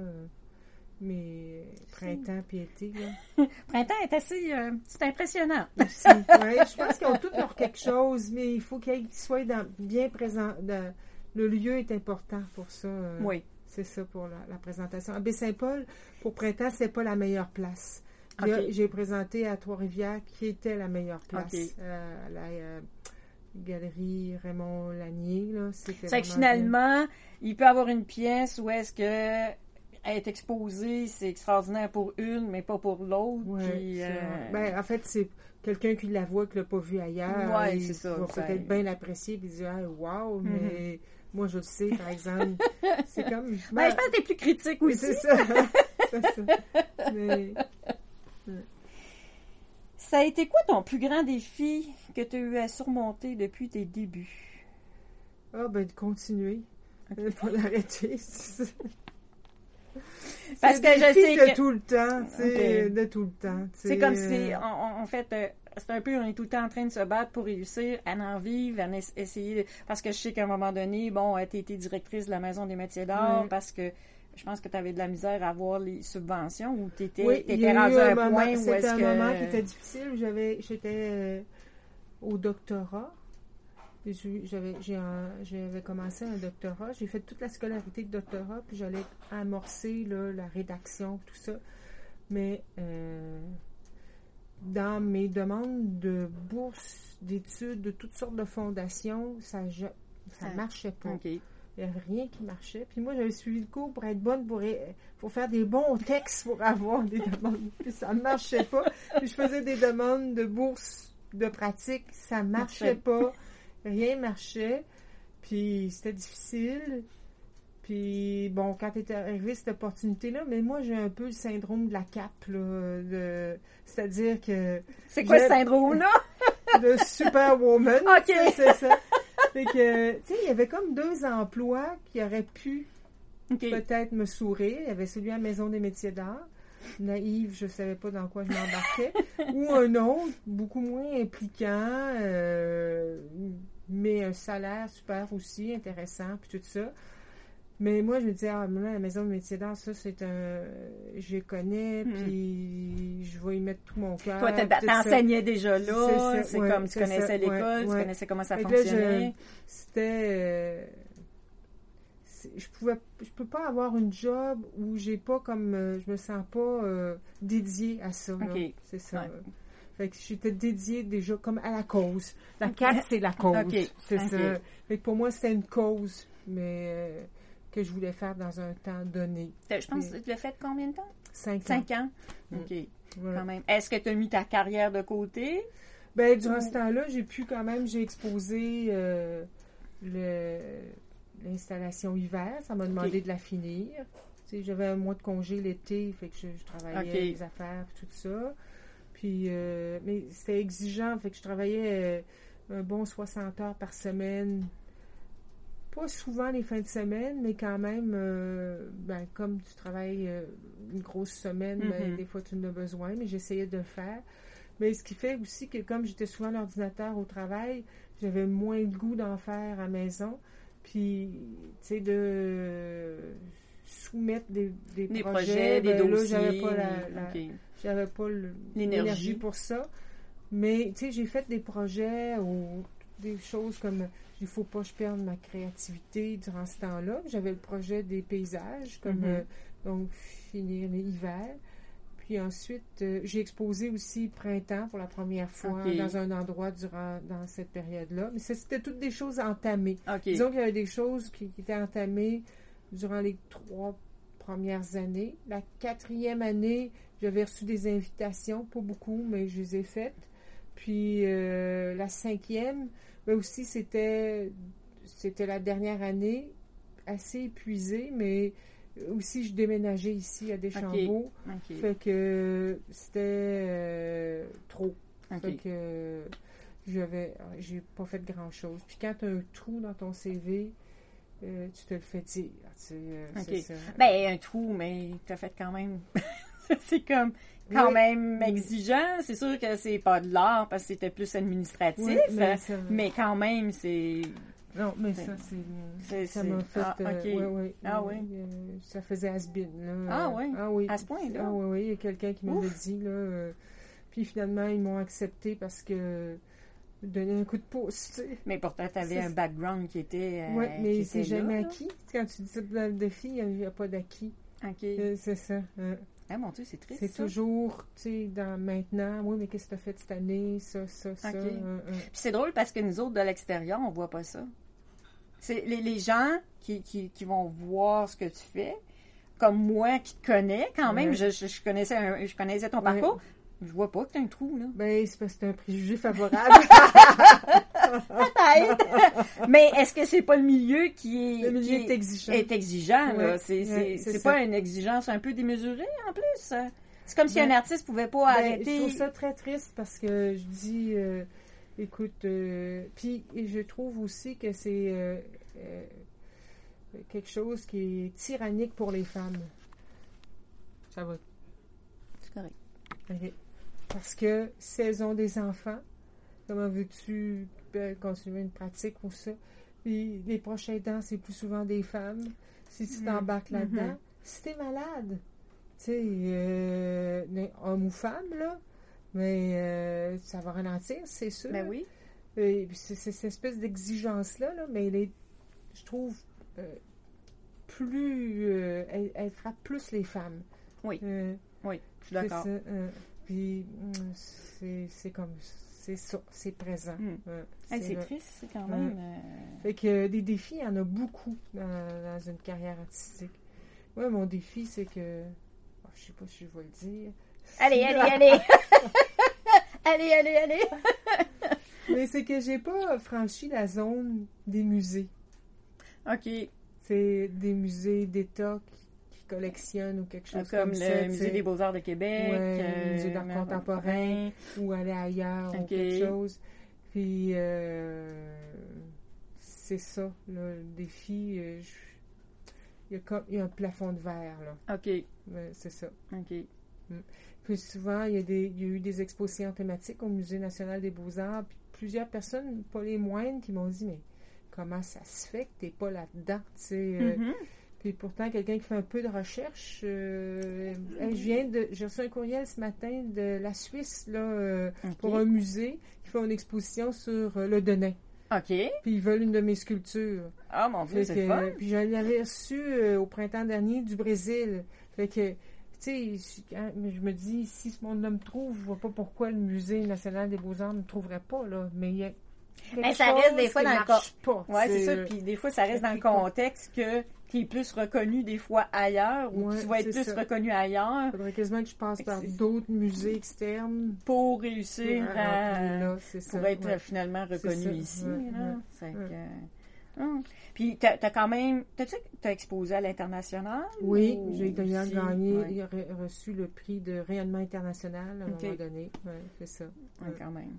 Mais printemps puis été, là. printemps est assez... Euh, c'est impressionnant. je pense qu'ils ont tous leur quelque chose, mais il faut qu'ils soient bien présents. le lieu est important pour ça. Euh, oui. C'est ça pour la, présentation. À Baie-Saint-Paul, pour printemps, c'est pas la meilleure place. J'ai présenté à Trois-Rivières qui était la meilleure place. Euh, la galerie Raymond Lanier. C'est que finalement, il peut avoir une pièce où est-ce que être exposée, c'est extraordinaire pour une, mais pas pour l'autre. Euh, ben, en fait, c'est quelqu'un qui la voit, qui l'a pas vu ailleurs. Oui, c'est ça. va peut-être bien l'apprécier et dire wow, mhm. mais moi, je le sais, par exemple. c'est comme. Ben, je pense que t'es plus critique aussi. C'est ça. ça. Mais. Ça a été quoi ton plus grand défi que tu as eu à surmonter depuis tes débuts? Ah, ben, de continuer. Okay. Pas l'arrêter. Parce que je sais de tout le temps, c'est de tout le temps. C'est comme si, en, fait, euh, c'est un peu, on est tout le temps en train de se battre pour réussir à en vivre, à essayer. Parce que je sais qu'à un moment donné, bon, tu été directrice de la Maison des métiers d'art parce que je pense que tu avais de la misère à avoir les subventions ou tu étais, oui, étais rendu à un, point où C'était un moment qui était difficile. J'étais euh, au doctorat. J'avais, j'avais commencé un doctorat. J'ai fait toute la scolarité de doctorat, puis j'allais amorcer là, la rédaction, tout ça. Mais euh, dans mes demandes de bourse d'études de toutes sortes de fondations, ça ne ça marchait pas. Il n'y avait rien qui marchait. Puis moi, j'avais suivi le cours pour être bonne, pour, pour faire des bons textes, pour avoir des demandes. Puis ça ne marchait pas. Puis je faisais des demandes de bourse de pratique. Ça ne marchait pas. Rien marchait. Puis c'était difficile. Puis bon, quand est arrivée cette opportunité-là, mais moi j'ai un peu le syndrome de la cape, là. C'est-à-dire que. C'est quoi ce syndrome-là? de superwoman. OK. C'est ça. Fait que, tu sais, il y avait comme deux emplois qui auraient pu peut-être me sourire. Il y avait celui à la Maison des métiers d'art. Naïve, je ne savais pas dans quoi je m'embarquais. ou un autre, beaucoup moins impliquant, euh, mais un salaire super aussi intéressant, puis tout ça. Mais moi, je me disais, ah, la maison de métier d'art, ça, c'est un. Je connais, hmm. puis je vais y mettre tout mon cœur. Toi, t'enseignais déjà là. C'est comme tu connaissais l'école, tu connaissais comment ça fonctionnait. C'était. Euh, je pouvais je peux pas avoir une job où j'ai pas comme euh, je me sens pas euh, dédiée à ça c'est ça fait que j'étais dédiée déjà comme à la cause la carte c'est la cause c'est ça fait que pour moi c'était une cause mais que je voulais faire dans un temps donné. Je pense que tu l'as fait combien de temps? Cinq, Cinq ans? Mm. OK. Quand même. Est-ce que tu as mis ta carrière de côté? Ben, durant ce temps-là, j'ai pu quand même, j'ai exposé euh, l'installation hiver. Ça m'a demandé de la finir. J'avais un mois de congé l'été, fait que je, travaillais les affaires, tout ça. Puis, euh, mais c'était exigeant, fait que je travaillais euh, un bon 60 heures par semaine pas souvent les fins de semaine, mais quand même, euh, ben, comme tu travailles une grosse semaine, ben, mm-hmm. des fois tu en as besoin, mais j'essayais de le faire. Mais ce qui fait aussi que comme j'étais souvent à l'ordinateur au travail, j'avais moins de goût d'en faire à la maison. Puis, tu sais, de soumettre des, des, projets, des ben, dossiers. j'avais pas l'énergie pour ça. Mais, tu sais, j'ai fait des projets ou des choses comme il faut pas que je perde ma créativité durant ce temps-là. J'avais le projet des paysages, comme mm-hmm. euh, donc finir l'hiver. Puis ensuite, euh, j'ai exposé aussi printemps pour la première fois dans un endroit durant dans cette période-là. Mais c'était toutes des choses entamées. Disons qu'il y avait des choses qui, étaient entamées durant les trois premières années. La quatrième année, j'avais reçu des invitations, pas beaucoup, mais je les ai faites. Puis euh, la cinquième, mais aussi, c'était, c'était la dernière année assez épuisée, mais aussi, je déménageais ici à Deschambault. Fait que c'était trop. Fait que j'avais, j'ai pas fait grand chose. Puis quand tu as un trou dans ton CV, euh, tu te le fais dire. Euh, ben, un trou, mais tu as fait quand même. c'est comme quand même exigeant. C'est sûr que c'est pas de l'art parce que c'était plus administratif, mais, quand même, c'est. Non, mais ça, c'est. Ça m'a fait. Ah, euh, ah oui. ça faisait has-been. Ah, oui. ah oui. À ce point-là. Ah oui, oui. Il y a quelqu'un qui l'a dit. Là, puis finalement, ils m'ont accepté parce que donner un coup de pouce. Mais pourtant, tu avais un background qui était. oui, mais c'est jamais acquis. Quand tu dis le défi, il n'y a, pas d'acquis. OK. Euh, c'est ça. Ah mon Dieu, c'est triste. C'est toujours, tu sais, dans maintenant, oui, mais qu'est-ce que tu as fait cette année, ça, ça, ça. Puis c'est drôle parce que nous autres, de l'extérieur, on voit pas ça. C'est les, les, gens qui, qui, qui, vont voir ce que tu fais, comme moi qui te connais quand même, je, je, connaissais je connaissais ton parcours, je vois pas que t'as un trou, là. Ben, c'est parce que c'est un préjugé favorable. Peut-être. Mais est-ce que c'est pas le milieu qui est, le milieu est, exigeant? Est exigeant. C'est pas une exigence un peu démesurée, en plus. C'est comme si un artiste pouvait pas ben, arrêter. Je trouve ça très triste parce que je dis, euh, écoute, euh, puis je trouve aussi que c'est euh, quelque chose qui est tyrannique pour les femmes. Ça va. C'est correct. OK. Parce que saison des enfants, comment veux-tu ben, continuer une pratique ou ça? Puis les prochains temps, c'est plus souvent des femmes. Si tu t'embarques mm-hmm. là-dedans, mm-hmm. si t'es malade, tu sais, euh, homme ou femme, là, mais euh, ça va ralentir, c'est sûr. Ben oui. c'est cette espèce d'exigence-là, là, mais elle je trouve, euh, plus. Elle, elle, frappe plus les femmes. Oui. oui, je suis d'accord. Puis mm, c'est comme c'est ça, c'est présent. Hmm. c'est triste, c'est quand même. Euh, fait que des défis, il y en a beaucoup dans, une carrière artistique. Moi, mon défi, c'est que. Oh, je sais pas si je vais le dire. Allez, allez, allez! allez, allez, allez! Mais c'est que j'ai pas franchi la zone des musées. OK. C'est des musées d'État collectionne ou quelque chose comme, comme le Musée des Beaux-Arts de Québec, le euh, Musée d'art contemporain, ou aller ailleurs ou quelque chose. Puis euh, c'est ça, le défi. Euh, il, y a comme, il y a un plafond de verre, là. OK. c'est ça. OK. Mm. Puis souvent, il y, a des, il y a eu des expositions thématiques au Musée national des beaux-arts, puis plusieurs personnes, pas les moindres, qui m'ont dit, mais comment ça se fait que tu n'es pas là-dedans, tu sais. Mm-hmm. Puis pourtant, quelqu'un qui fait un peu de recherche, euh, je viens de, j'ai reçu un courriel ce matin de la Suisse là euh, pour un musée qui fait une exposition sur euh, le Denain. OK. Puis ils veulent une de mes sculptures. Ah mon Dieu, c'est fun. Puis j'en avais reçu au printemps dernier du Brésil. Fait que tu sais, je me dis, si ce monde-là me trouve, je vois pas pourquoi le Musée national des beaux-arts ne me trouverait pas, là. Mais il y a mais ça reste des fois dans le contexte. Ouais, c'est ça. Puis des fois, ça reste dans le contexte que qui est plus reconnu des fois ailleurs ou tu vas être plus reconnu ailleurs. Il faudrait quasiment que je passe par d'autres musées externes pour réussir à, pour être finalement reconnu ici. Hum. Puis, tu as, quand même. T'as-tu as exposé à l'international? Oui, j'ai d'ailleurs gagné, reçu le prix de rayonnement international à un moment donné. Oui, c'est ça. quand même.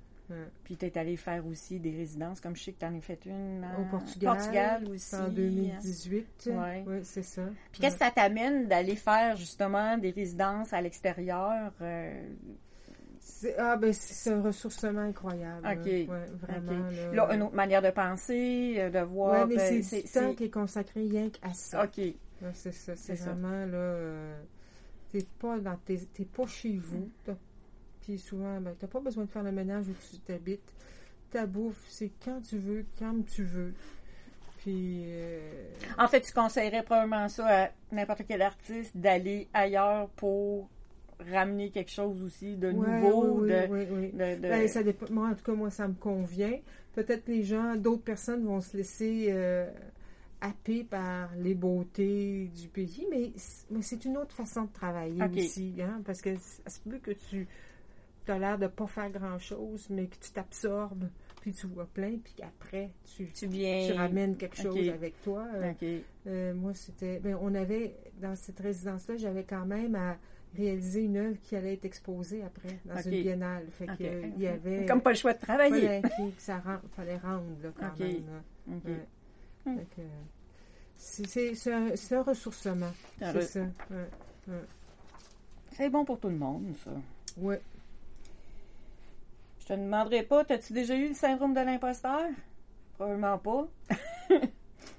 Puis tu es allé faire aussi des résidences, comme je sais que tu en as fait une au Portugal, Portugal aussi. En 2018. Oui, c'est ça. Puis qu'est-ce que ça t'amène d'aller faire justement des résidences à l'extérieur? Euh? Ah, ben c'est un ressourcement incroyable. OK. vraiment. Là, une autre manière de penser, euh, de voir. Oui, mais c'est du temps qui est consacré rien qu'à ça. OK. c'est ça. C'est vraiment, là, euh, t'es pas, dans pas chez vous. Souvent, ben, tu n'as pas besoin de faire le ménage où tu t'habites. Ta bouffe, c'est quand tu veux, quand tu veux. Puis. Euh, en fait, tu conseillerais probablement ça à n'importe quel artiste d'aller ailleurs pour ramener quelque chose aussi de nouveau. Oui, oui, oui. Ben, ça dépend. Moi, en tout cas, moi, ça me convient. Peut-être les gens, d'autres personnes vont se laisser euh, happer par les beautés du pays, mais c'est une autre façon de travailler aussi. Hein, parce que ça se peut que tu tu as l'air de pas faire grand-chose, mais que tu t'absorbes puis tu vois plein, puis après, tu, tu, viens... tu ramènes quelque chose avec toi. Euh, moi, c'était... Ben, on avait, dans cette résidence-là, j'avais quand même à réaliser une œuvre qui allait être exposée après dans une biennale. Fait que, il y avait... Comme pas le choix de travailler. Fallait, ça fallait rendre, là, quand même. C'est un, un, ressourcement. C'est ça. C'est bon pour tout le monde, ça. Oui. Je te demanderai pas, as-tu déjà eu le syndrome de l'imposteur? Probablement pas.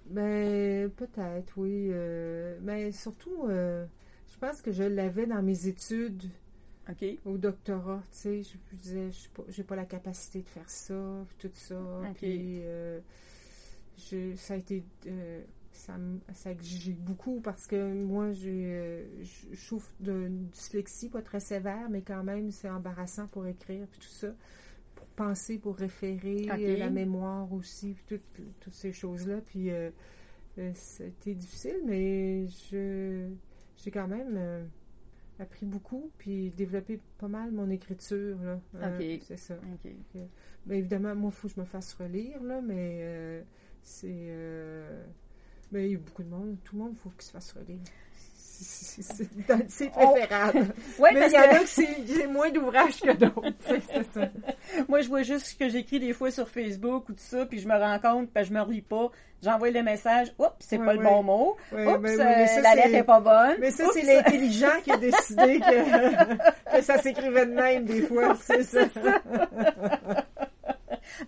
ben, peut-être, oui. Euh, mais surtout, euh, je pense que je l'avais dans mes études. Au doctorat, tu sais, je, disais, je n'ai pas, la capacité de faire ça, tout ça. Puis, euh, ça a été ça, ça exige beaucoup parce que moi, je, je souffre de dyslexie, pas très sévère, mais quand même, c'est embarrassant pour écrire, puis tout ça, pour penser, pour référer, euh, la mémoire aussi, puis toutes ces choses-là. Puis, euh, euh, c'était difficile, mais je j'ai quand même appris beaucoup, puis développé pas mal mon écriture. Là. c'est ça. Ben, évidemment, moi, il faut que je me fasse relire, là, mais c'est mais il y a beaucoup de monde. Tout le monde, il faut qu'il se fasse relire. C'est préférable. mais il y en a que c'est moins d'ouvrages que d'autres. Moi, je vois juste ce que j'écris des fois sur Facebook ou tout ça, puis je me rends compte, puis je me relis pas. J'envoie le message, oups, c'est pas le bon mot. oups, ben la lettre est pas bonne. Mais ça, c'est l'intelligent qui a décidé que, que ça s'écrivait de même des fois. C'est ça.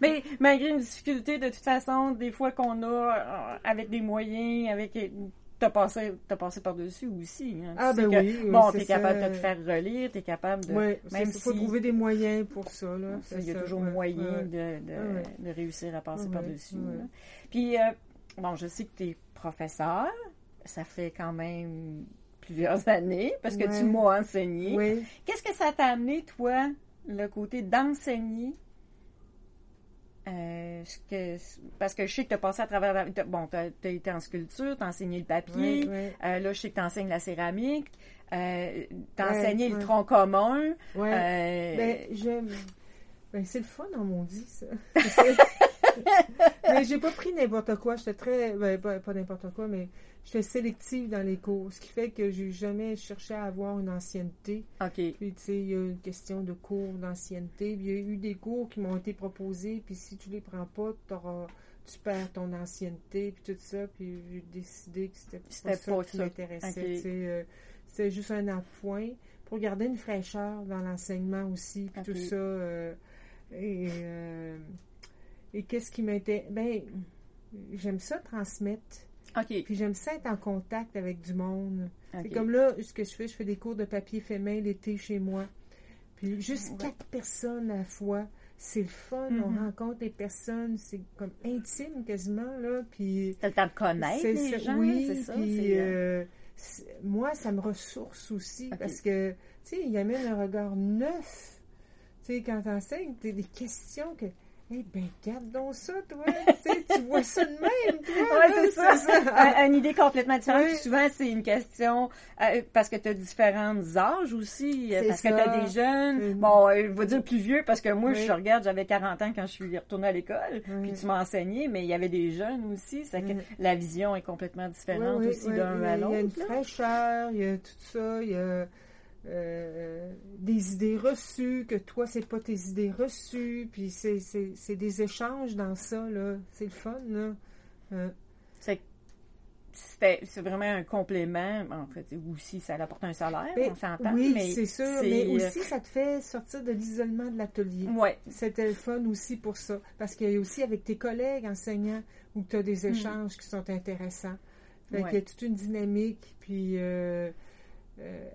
Mais malgré une difficulté, de toute façon, des fois qu'on a euh, avec des moyens, avec t'as passé, as passé par-dessus aussi. Hein. Ah, ben oui, Bon, t'es capable de te faire relire, t'es capable de... Oui, même si... faut trouver des moyens pour ça, là. Il y a toujours moyen de, de, réussir à passer par-dessus. Puis, euh, bon, je sais que t'es professeur. Ça fait quand même plusieurs années, parce que tu m'as enseigné. Qu'est-ce que ça t'a amené, toi, le côté d'enseigner euh, que, parce que je sais que tu as passé à travers. bon, tu as, été en sculpture, tu as enseigné le papier. Euh, là, je sais que tu enseignes la céramique. Euh, tu as enseigné le tronc commun. Ben, j'aime. Ben, c'est le fun, on m'en dit, ça. mais j'ai pas pris n'importe quoi. J'étais très. Ben, pas n'importe quoi, mais j'étais sélective dans les cours, ce qui fait que j'ai jamais cherché à avoir une ancienneté. OK. Puis, tu sais, il y a une question de cours d'ancienneté. Il y a eu des cours qui m'ont été proposés, puis si tu les prends pas, tu perds ton ancienneté, puis tout ça. Puis, j'ai décidé que c'était pas, ça qui m'intéressait. Euh, c'était juste un appoint pour garder une fraîcheur dans l'enseignement aussi, puis tout ça. Euh, et, euh, et qu'est-ce qui m'intéresse? Ben, j'aime ça transmettre puis j'aime ça être en contact avec du monde. C'est comme là, ce que je fais, je fais des cours de papier fait main l'été chez moi. Puis juste quatre personnes à la fois. C'est le fun, on mm-hmm. rencontre des personnes, c'est comme intime quasiment, là. Puis. T'as le temps de connaître les gens, oui, c'est ça. Puis, euh, moi, ça me ressource aussi parce que, tu sais, il y a même un regard neuf. Tu sais, quand t'enseignes, t'as des questions que eh bien, garde donc ça, toi. tu vois ça de même, toi. Oui, c'est ça. une idée complètement différente. Souvent, c'est une question euh, parce que tu as différents âges aussi. Euh, parce que tu as des jeunes. Bon, euh, je vais dire plus vieux parce que moi, je regarde, j'avais 40 ans quand je suis retournée à l'école. Puis tu m'as enseigné, mais il y avait des jeunes aussi. C'est que la vision est complètement différente aussi d'un à l'autre. Il y a une fraîcheur, il y a tout ça. Il y a euh, des idées reçues, que toi, c'est pas tes idées reçues, puis c'est des échanges dans ça, là. C'est le fun, là. Euh. C'est vraiment un complément, en fait, aussi, ça apporte un salaire, ben, on s'entend. Oui, c'est sûr, mais euh, aussi, ça te fait sortir de l'isolement de l'atelier. Oui. C'était le fun aussi pour ça, parce qu'il y a aussi avec tes collègues enseignants où tu as des hmm. échanges qui sont intéressants. Fait Il y a toute une dynamique, puis... Euh,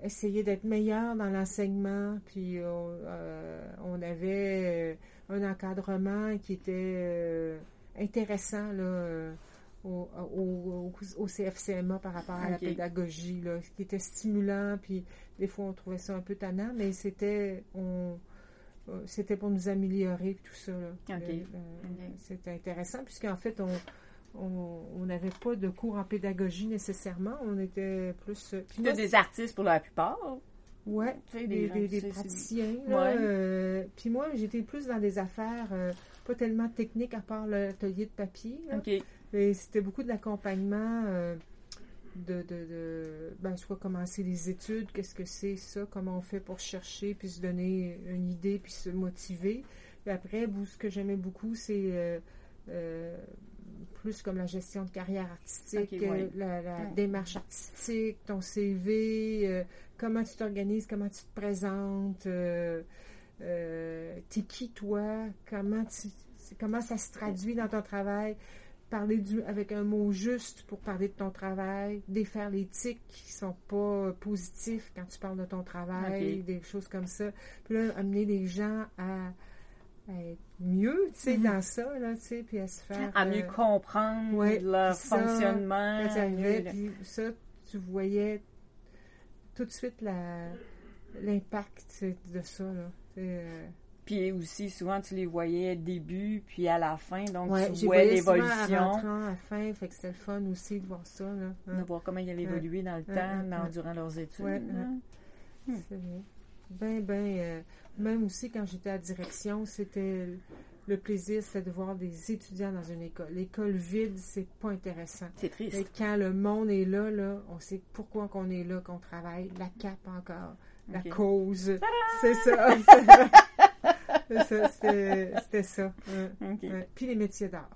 essayer d'être meilleur dans l'enseignement, puis euh, on avait euh, un encadrement qui était intéressant là, au, au, CFCMA par rapport à la pédagogie, là, qui était stimulant, puis des fois on trouvait ça un peu tannant, mais c'était on c'était pour nous améliorer tout ça. C'était intéressant puisqu'en fait on on n'avait pas de cours en pédagogie nécessairement. On était plus. Euh, puis des artistes pour la plupart. Oui, des, des, praticiens. Euh, puis moi, j'étais plus dans des affaires euh, pas tellement technique à part l'atelier de papier. OK. Mais c'était beaucoup de l'accompagnement euh, de, de, de ben, soit commencer les études, qu'est-ce que c'est ça, comment on fait pour chercher, puis se donner une idée, puis se motiver. Puis après, ce que j'aimais beaucoup, c'est euh, euh, plus comme la gestion de carrière artistique, ouais. la, la démarche artistique, ton CV, comment tu t'organises, comment tu te présentes, euh, euh, t'es qui toi, comment tu, comment ça se traduit dans ton travail, parler du, avec un mot juste pour parler de ton travail, défaire les tics qui sont pas positifs quand tu parles de ton travail, des choses comme ça. Puis là, amener les gens à, à être mieux, tu sais, Mhm. dans ça, là, tu sais, puis à se faire... À mieux euh, comprendre ouais, leur ça, fonctionnement. quand tu arrivais, mieux- puis ça, tu voyais tout de suite l'impact de ça, là. Euh, Puis aussi, souvent, tu les voyais début, puis à la fin, donc ouais, tu vois l'évolution, à la fin, fait que c'était le fun aussi de voir ça, là. de Hein, voir comment ils avaient évolué dans le Ouais, temps, ouais, dans- durant leurs études. Ouais, hein. Hmm. C'est. Ben, ben, euh, même aussi quand j'étais à direction, c'était le plaisir, c'était de voir des étudiants dans une école. L'école vide, c'est pas intéressant. C'est triste. Et quand le monde est là, là, on sait pourquoi qu'on est là, qu'on travaille. La cape encore, la cause. C'est ça. C'est ça, C'était ça. Ouais. Puis les métiers d'art.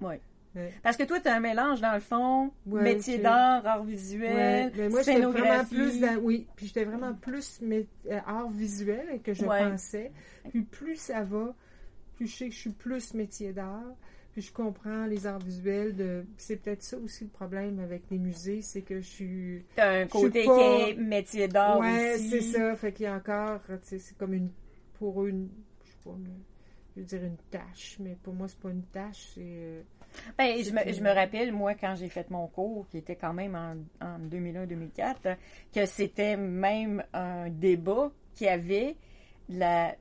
Ouais. Ouais. Parce que toi, tu as un mélange, dans le fond, Ouais, métier d'art, art visuel, mais moi, j'étais vraiment plus dans- oui, puis j'étais vraiment plus euh, art visuel que je pensais. Puis plus ça va, plus je sais que je suis plus métier d'art. Puis je comprends les arts visuels. De... C'est peut-être ça aussi le problème avec les musées, c'est que je suis T'as un côté pas- qui est métier d'art Ouais, c'est ça. Fait qu'il y a encore, tu sais, c'est comme une, pour une, je sais pas, une- je veux dire une tâche, mais pour moi, c'est pas une tâche, c'est, euh, Ben, je, me, je me rappelle, moi, quand j'ai fait mon cours, qui était quand même en, en 2001-2004, que c'était même un débat qu'il y avait la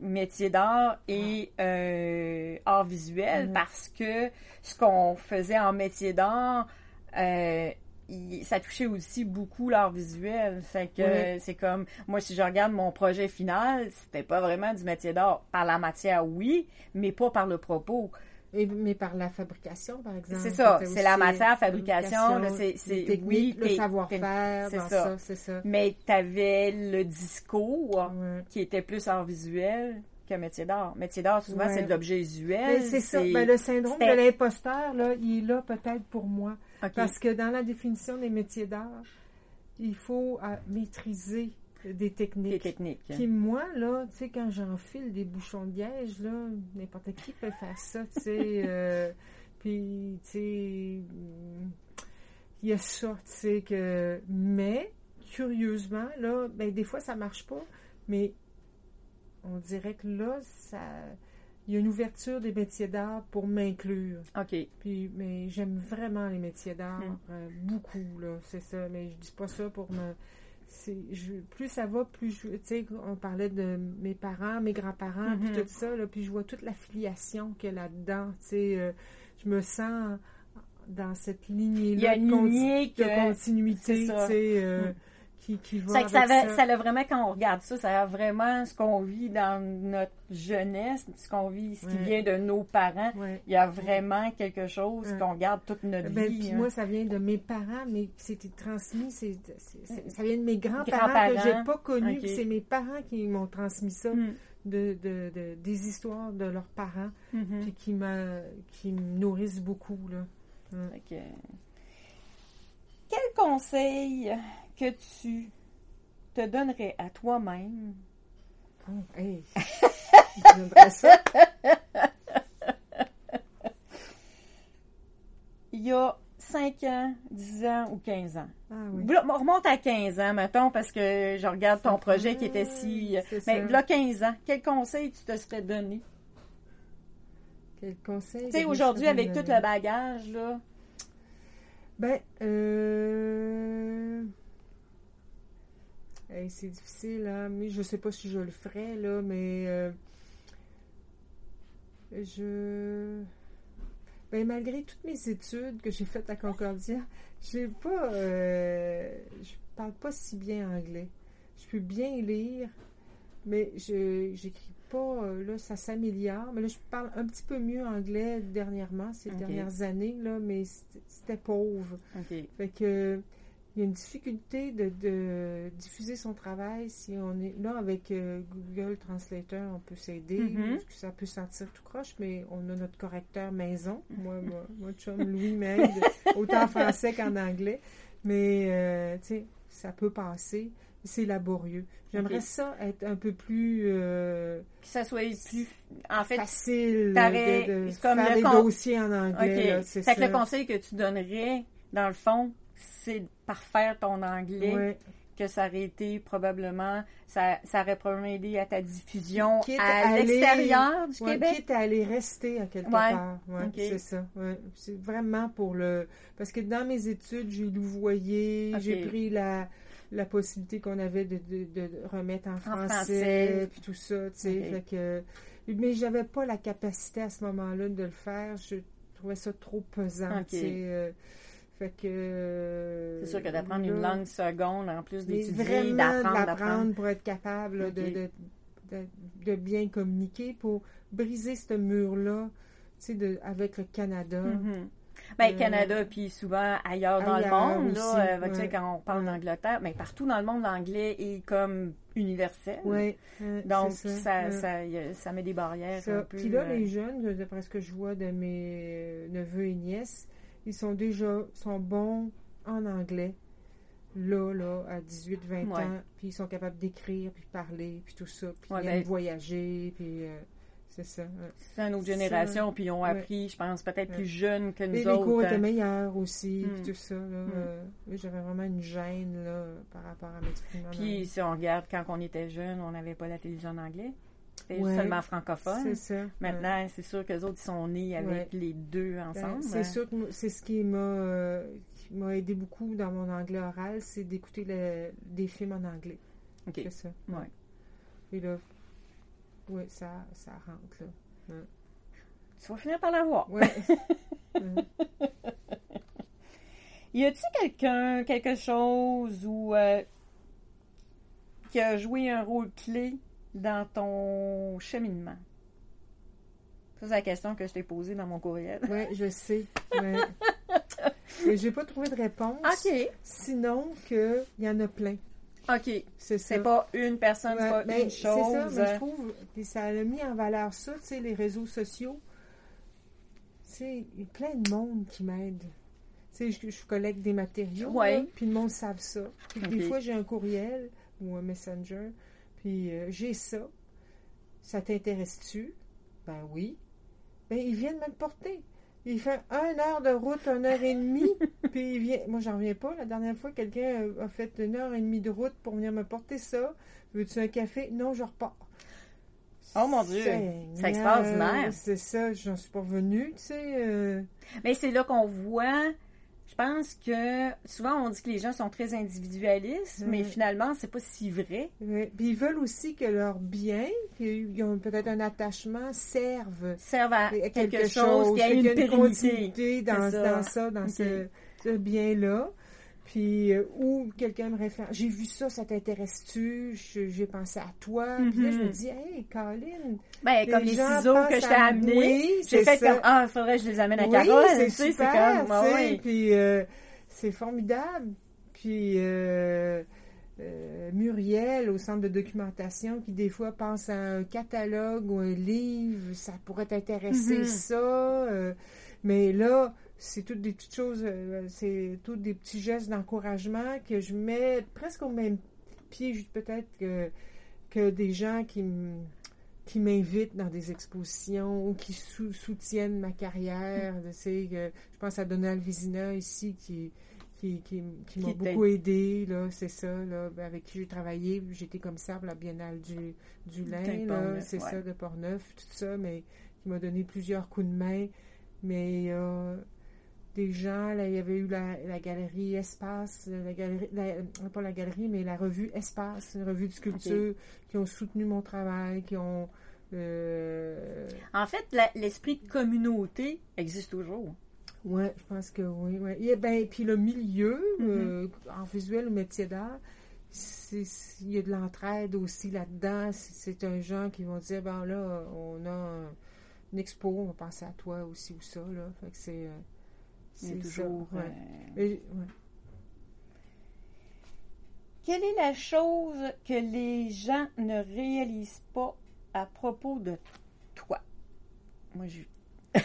métier d'art et euh, art visuel Mhm. parce que ce qu'on faisait en métier d'art, euh, ça touchait aussi beaucoup l'art visuel. Fait que c'est comme, moi, si je regarde mon projet final, c'était pas vraiment du métier d'art. Par la matière, oui, mais pas par le propos. Et- mais par la fabrication, par exemple. C'est ça, c'est la matière, fabrication, c'est- c'est- oui, le savoir-faire, c'est dans ça. ça, c'est ça. Mais tu avais le discours Ouais. qui était plus art visuel que métier d'art. Métier d'art, souvent, Ouais. c'est de l'objet Mais usuel. c'est ça. Ben, le syndrome de l'imposteur, là, il est là peut-être pour moi. Parce que dans la définition des métiers d'art, il faut euh, maîtriser des techniques. techniques. Puis moi, là, tu sais, quand j'enfile des bouchons de liège, là, n'importe qui peut faire ça, tu sais. euh, puis, tu sais, il y a ça, tu sais, que... Mais, curieusement, là, ben, des fois, ça marche pas, mais on dirait que là, ça... Il y a une ouverture des métiers d'art pour m'inclure. OK. Puis, mais j'aime vraiment les métiers d'art, Mm. euh, beaucoup, là, c'est ça. Mais je dis pas ça pour me... je- plus ça va, plus je... Tu sais, on parlait de mes parents, mes grands-parents, puis Mhm. tout ça, là, puis je vois toute la filiation qu'il y a là-dedans, tu sais. euh, je me sens dans cette lignée-là de, continuité, euh, Mm. Qui, qui va C'est que ça, ça. ça a vraiment, quand on regarde ça, ça a vraiment ce qu'on vit dans notre jeunesse, ce qu'on vit, ce qui Ouais. vient de nos parents. Ouais. Il y a vraiment quelque chose Ouais. qu'on garde toute notre Ben, vie. puis hein. moi, ça vient de mes parents, mais c'était transmis. c'est ça vient de mes grands-parents que j'ai pas connus. C'est mes parents qui m'ont transmis ça, Mm. de, de- de- des histoires de leurs parents, Mhm. puis qui, me nourrissent beaucoup. Là. Quel conseil que tu te donnerais à toi-même Oh, hey. J'aimerais ça. il y a 5 ans, 10 ans ou 15 ans? Ah oui. On remonte à 15 ans, mettons, parce que je regarde ton Ça projet qui était si... Mais ça. là, 15 ans, quel conseil tu te serais donné? Quel conseil? Tu sais, aujourd'hui, avec tout le bagage, là, Ben, euh... hey, c'est difficile, hein, mais je sais pas si je le ferais, là, mais euh, je... Ben, malgré toutes mes études que j'ai faites à Concordia, j'ai pas... euh, je parle pas si bien anglais. Je peux bien lire, Mais je j'écris pas, euh, là, ça s'améliore. Mais là, je parle un petit peu mieux anglais dernièrement, ces dernières années, là, mais c'était pauvre. Fait que il y a une difficulté de, diffuser son travail si on est là avec euh, Google Translator, on peut s'aider, mm-hmm. ça peut sentir tout croche, mais on a notre correcteur maison. Moi, moi, moi chum Louis m'aide autant en français qu'en anglais, mais euh, tu sais, ça peut passer. C'est laborieux. J'aimerais ça être un peu plus euh, que ça soit plus en fait facile de, de faire des dossiers en anglais. C'est ça. le conseil que tu donnerais dans le fond, c'est parfaire ton anglais. Que ça aurait été probablement, ça, ça aurait probablement aidé à ta diffusion à, l'extérieur du Québec. Quitte à aller rester à quelque part. C'est ça. C'est vraiment pour le. Parce que dans mes études, j'ai louvoyé, j'ai pris la la possibilité qu'on avait de, de, remettre en français, puis tout ça, tu sais. que, mais j'avais pas la capacité à ce moment-là de le faire. Je trouvais ça trop pesant, tu sais. Euh, fait que. C'est sûr que d'apprendre une langue seconde, en plus d'étudier, d'apprendre, d'apprendre pour être capable de, de, bien communiquer, pour briser ce mur-là, tu sais, avec le Canada. Ben, euh, Canada, puis souvent ailleurs dans le monde, là, euh, quand on parle d'Angleterre, mais partout dans le monde, l'anglais est comme universel. Oui. Donc, ça, ça, ça, met des barrières. Puis là, les jeunes, d'après ce que je vois de mes neveux et nièces, ils sont déjà sont bons en anglais. Là, là, à 18, 20 ans, puis ils sont capables d'écrire, puis parler, puis tout ça, puis ils ben, voyager, puis euh, c'est ça. C'est une autre génération, puis ils ont appris, je pense, peut-être plus jeunes que nous Et autres. Les cours étaient hein. meilleurs aussi, puis hmm. tout ça. Là, hmm. euh, j'avais vraiment une gêne là, par rapport à m'exprimer Puis si on regarde, quand on était jeune, on n'avait pas la télévision en anglais. C'était seulement francophone. C'est ça. Maintenant, c'est sûr que les autres sont nés avec les deux ensemble. c'est sûr que c'est ce qui m'a euh, m'a aidé beaucoup dans mon anglais oral, c'est d'écouter des films en anglais. OK. C'est ça. Ouais. Et là, oui, ça, ça rentre, là. Tu vas finir par l'avoir. Oui. y a-t-il quelqu'un, quelque chose ou euh, qui a joué un rôle clé dans ton cheminement? Ça, c'est la question que je t'ai posée dans mon courriel. Oui, je sais. Je n'ai pas trouvé de réponse. OK. Sinon qu'il y en a plein. OK. C'est pas une personne, c'est pas une chose. C'est ça, mais je trouve, que ça a mis en valeur ça, tu sais, les réseaux sociaux. Tu sais, il y a plein de monde qui m'aide. Tu sais, je, collecte des matériaux, puis le monde savent ça. Puis des fois, j'ai un courriel ou un messenger, puis euh, j'ai ça. Ça t'intéresse-tu? Ben oui. Ben, ils viennent me le porter. Il fait une heure de route, une heure et demie, puis il vient. Moi, j'en reviens pas. La dernière fois, quelqu'un a fait une heure et demie de route pour venir me porter ça. Veux-tu un café? Non, je repars. Oh mon Dieu! C'est extraordinaire. C'est ça, j'en suis pas revenue, tu sais. Euh. Mais c'est là qu'on voit pense que souvent on dit que les gens sont très individualistes, mais finalement c'est pas si vrai. Puis ils veulent aussi que leurs biens, ils ont peut-être un attachement, servent, servent à quelque, chose, qui a une, une continuité dans, ça. dans ce, bien-là. Puis, euh, ou quelqu'un me réfère, j'ai vu ça, ça t'intéresse-tu? J'ai pensé à toi. Puis là, je me mm-hmm. dis, hey, Colin. Ben, comme les ciseaux que je t'ai amenés. j'ai fait comme, ah, il faudrait que je les amène à oui, Carole. c'est comme, oui. Puis, euh, c'est formidable. Puis, euh, euh, Muriel au centre de documentation qui des fois pense à un catalogue ou un livre, ça pourrait t'intéresser mm-hmm. ça. mais là, c'est toutes des petites choses, euh, c'est tous des petits gestes d'encouragement que je mets presque au même pied, peut-être que, que des gens qui qui m'invitent dans des expositions ou qui soutiennent ma carrière. Mm. je pense à Donald Vizina ici qui, qui, qui, m'a beaucoup aidé, là, c'est ça, là, avec qui j'ai travaillé. J'étais commissaire pour la Biennale du, du lin, c'est ça, de Portneuf, tout ça, mais qui m'a donné plusieurs coups de main. Mais euh, des gens. Là, il y avait eu la, galerie Espace, la galerie, euh, pas la galerie, mais la revue Espace, une revue de sculpture, qui ont soutenu mon travail, qui ont. Euh, en fait, l'esprit de communauté existe toujours. Oui, je pense que oui. Ouais. Et ben, puis le milieu, euh, en visuel ou métier d'art, il y a de l'entraide aussi là-dedans. C'est un genre qui vont dire, ben là, on a une expo, on va penser à toi aussi ou ça, là. Fait que c'est... Euh, c'est toujours... Euh, Quelle est la chose que les gens ne réalisent pas à propos de toi? Moi, je...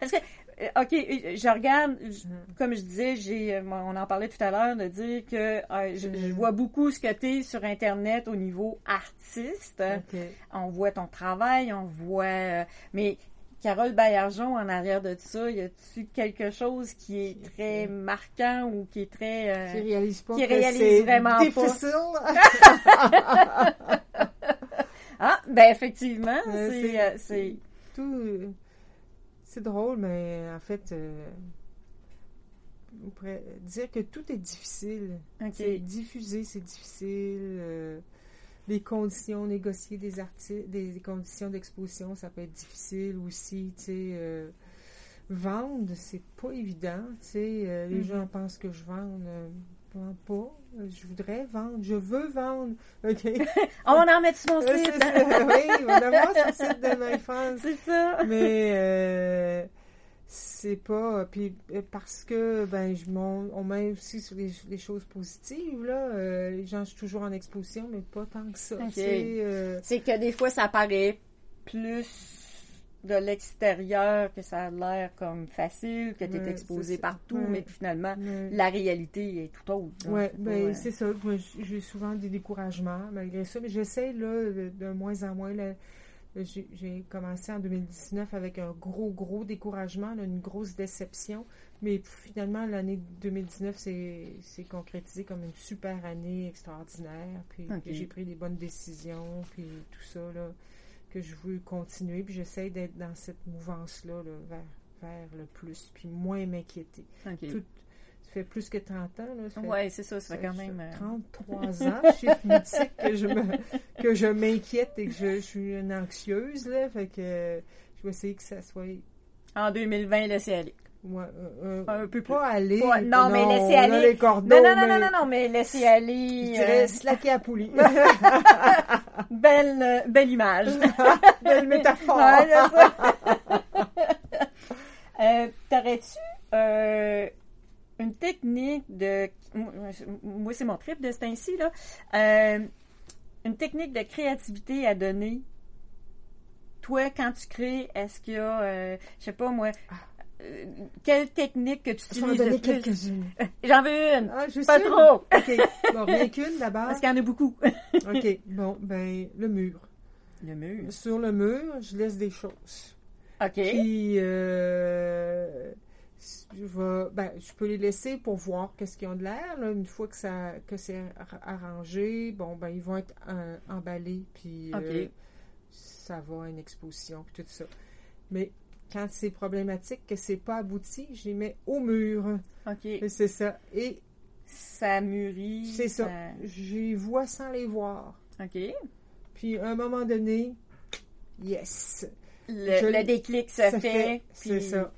Parce que euh, OK, je regarde, mm. comme je disais, j'ai, euh, on en parlait tout à l'heure, de dire que euh, je, mm. vois beaucoup ce que tu es sur Internet au niveau artiste. On voit ton travail, on voit. mais Carole Baillargeon, en arrière de ça, y a-tu quelque chose qui est très marquant ou qui est très. qui réalise pas. Qui réalise vraiment difficile. ah, ben effectivement, c'est. Tout c'est drôle, mais en fait, euh, on pourrait dire que tout est difficile. Diffuser, c'est difficile. Euh, les conditions, négocier des articles, des, conditions d'exposition, ça peut être difficile aussi. Tu sais, euh, vendre, c'est pas évident. Tu sais, les mm-hmm. gens pensent que je vends vends pas. Je voudrais vendre. Je veux vendre. OK? on en met sur mon site. oui, on va avoir sur le site de MyFans. C'est ça. Mais euh, c'est pas. Puis euh, parce que, ben, je on met aussi sur les, choses positives, là. Euh, les gens sont toujours en exposition, mais pas tant que ça. C'est que des fois, ça paraît plus de l'extérieur que ça a l'air comme facile, que tu es exposé partout, mais finalement, la réalité est tout autre. Oui, ben, c'est ça. J'ai souvent des découragements malgré ça, mais j'essaie là, de, moins en moins. J'ai commencé en 2019 avec un gros, gros découragement, une grosse déception, mais finalement, l'année 2019 s'est concrétisé comme une super année extraordinaire, puis j'ai pris des bonnes décisions, puis tout ça, là que je veux continuer. Puis j'essaie d'être dans cette mouvance-là vers, vers le plus, puis moins m'inquiéter. Tout, fait plus que 30 ans. Oui, c'est ça, ça fait quand même... 33 euh, ans, chiffre mythique, que je, que je m'inquiète et que je, suis une anxieuse. Là, fait que je vais essayer que ça soit... En 2020, laissez aller. Ouais, euh, euh, un peu pas aller. non, mais laissez aller. Les non, non, non, non, non, mais laissez aller. Je dirais slacker à poulie. belle, belle image. belle métaphore. euh, T'aurais-tu euh, une technique de. Moi, c'est mon trip de ce ainsi, là. Euh, une technique de créativité à donner. Toi, quand tu crées, est-ce qu'il y a, euh, je sais pas moi, ah quelle technique que tu utilises le plus? J'en veux une. Ah, pas trop. OK. Bon, rien qu'une d'abord. Parce qu'il y en a beaucoup. OK. Bon, ben, le mur. Le mur. Sur le mur, je laisse des choses. OK. Puis, euh, je, vais, ben, je peux les laisser pour voir qu'est-ce qu'ils ont de l'air. Une fois que, ça, que c'est arrangé, bon, ben, ils vont être euh, emballés. Puis, euh, ça va à une exposition, puis tout ça. Mais quand c'est problématique, que c'est pas abouti, je les mets au mur. OK. C'est ça. Et ça mûrit. C'est ça. Les vois sans les voir. OK. Puis à un moment donné, yes. Le, déclic se fait. C'est ça.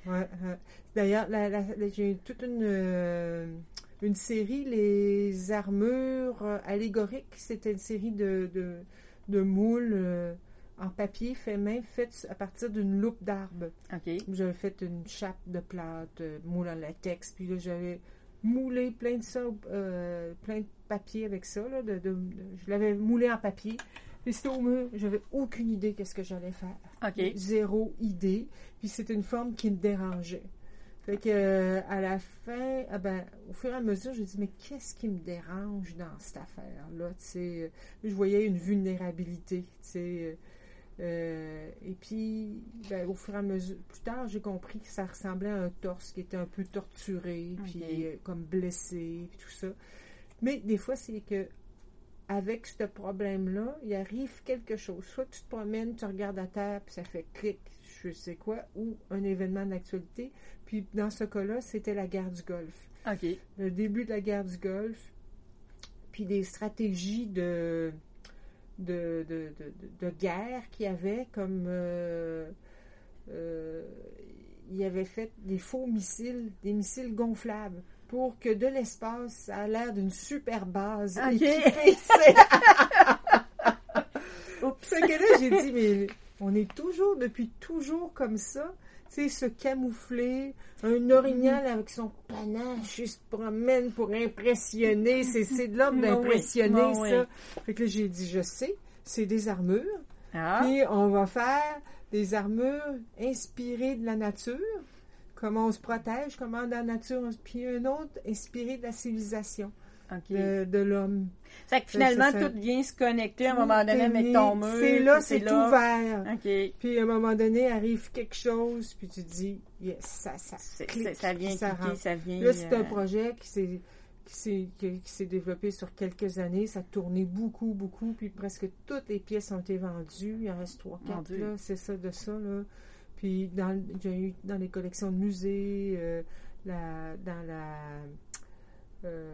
D'ailleurs, j'ai toute une, euh, une série, les armures allégoriques. C'était une série de, de, moules. Euh, en papier fait main, fait à partir d'une loupe d'arbre. J'avais fait une chape de plate, euh, moule en latex, puis là, j'avais moulé plein de ça, euh, plein de papier avec ça. Là, de, je l'avais moulé en papier. Puis c'était au mur, j'avais aucune idée qu'est-ce que j'allais faire. Zéro idée. Puis c'était une forme qui me dérangeait. Fait que euh, à la fin, ah ben, au fur et à mesure, je dit mais qu'est-ce qui me dérange dans cette affaire-là? je voyais une vulnérabilité. sais euh, et puis, ben, au fur et à mesure, plus tard, j'ai compris que ça ressemblait à un torse qui était un peu torturé, puis euh, comme blessé, puis tout ça. Mais des fois, c'est que avec ce problème-là, il arrive quelque chose. Soit tu te promènes, tu regardes à terre, puis ça fait clic, je sais quoi, ou un événement d'actualité. Puis dans ce cas-là, c'était la guerre du Golfe. Le début de la guerre du Golfe, puis des stratégies de de, de, de, guerre qu'il y avait, comme euh, euh, il avait fait des faux missiles, des missiles gonflables. pour que de l'espace, ça a l'air d'une super base Ok. C'est que là, j'ai dit, mais on est toujours, depuis toujours comme ça. Tu sais, se camoufler, un orignal avec son panache, il se promène pour impressionner. C'est, c'est de l'ordre Oui, d'impressionner, oui. ça. Fait que là, j'ai dit, je sais, c'est des armures. Ah, Puis on va faire des armures inspirées de la nature, comment on se protège, comment dans la nature, puis un autre inspiré de la civilisation, de, de l'homme. Fait que finalement, c'est ça. tout vient se connecter à un moment donné avec ton mur. C'est là, c'est ouvert. Puis à un moment donné, arrive quelque chose, puis tu dis, yes, ça, ça, C'est- clique, c'est- ça vient ça cliquer, rentre. ça vient. Là, c'est un euh, projet qui s'est qui développé sur quelques années. Ça a tourné beaucoup, beaucoup, puis presque toutes les pièces ont été vendues. Il en reste trois, quatre, là. C'est ça, de ça, là. Puis dans, j'ai eu dans les collections de musées, euh, la, dans la, euh,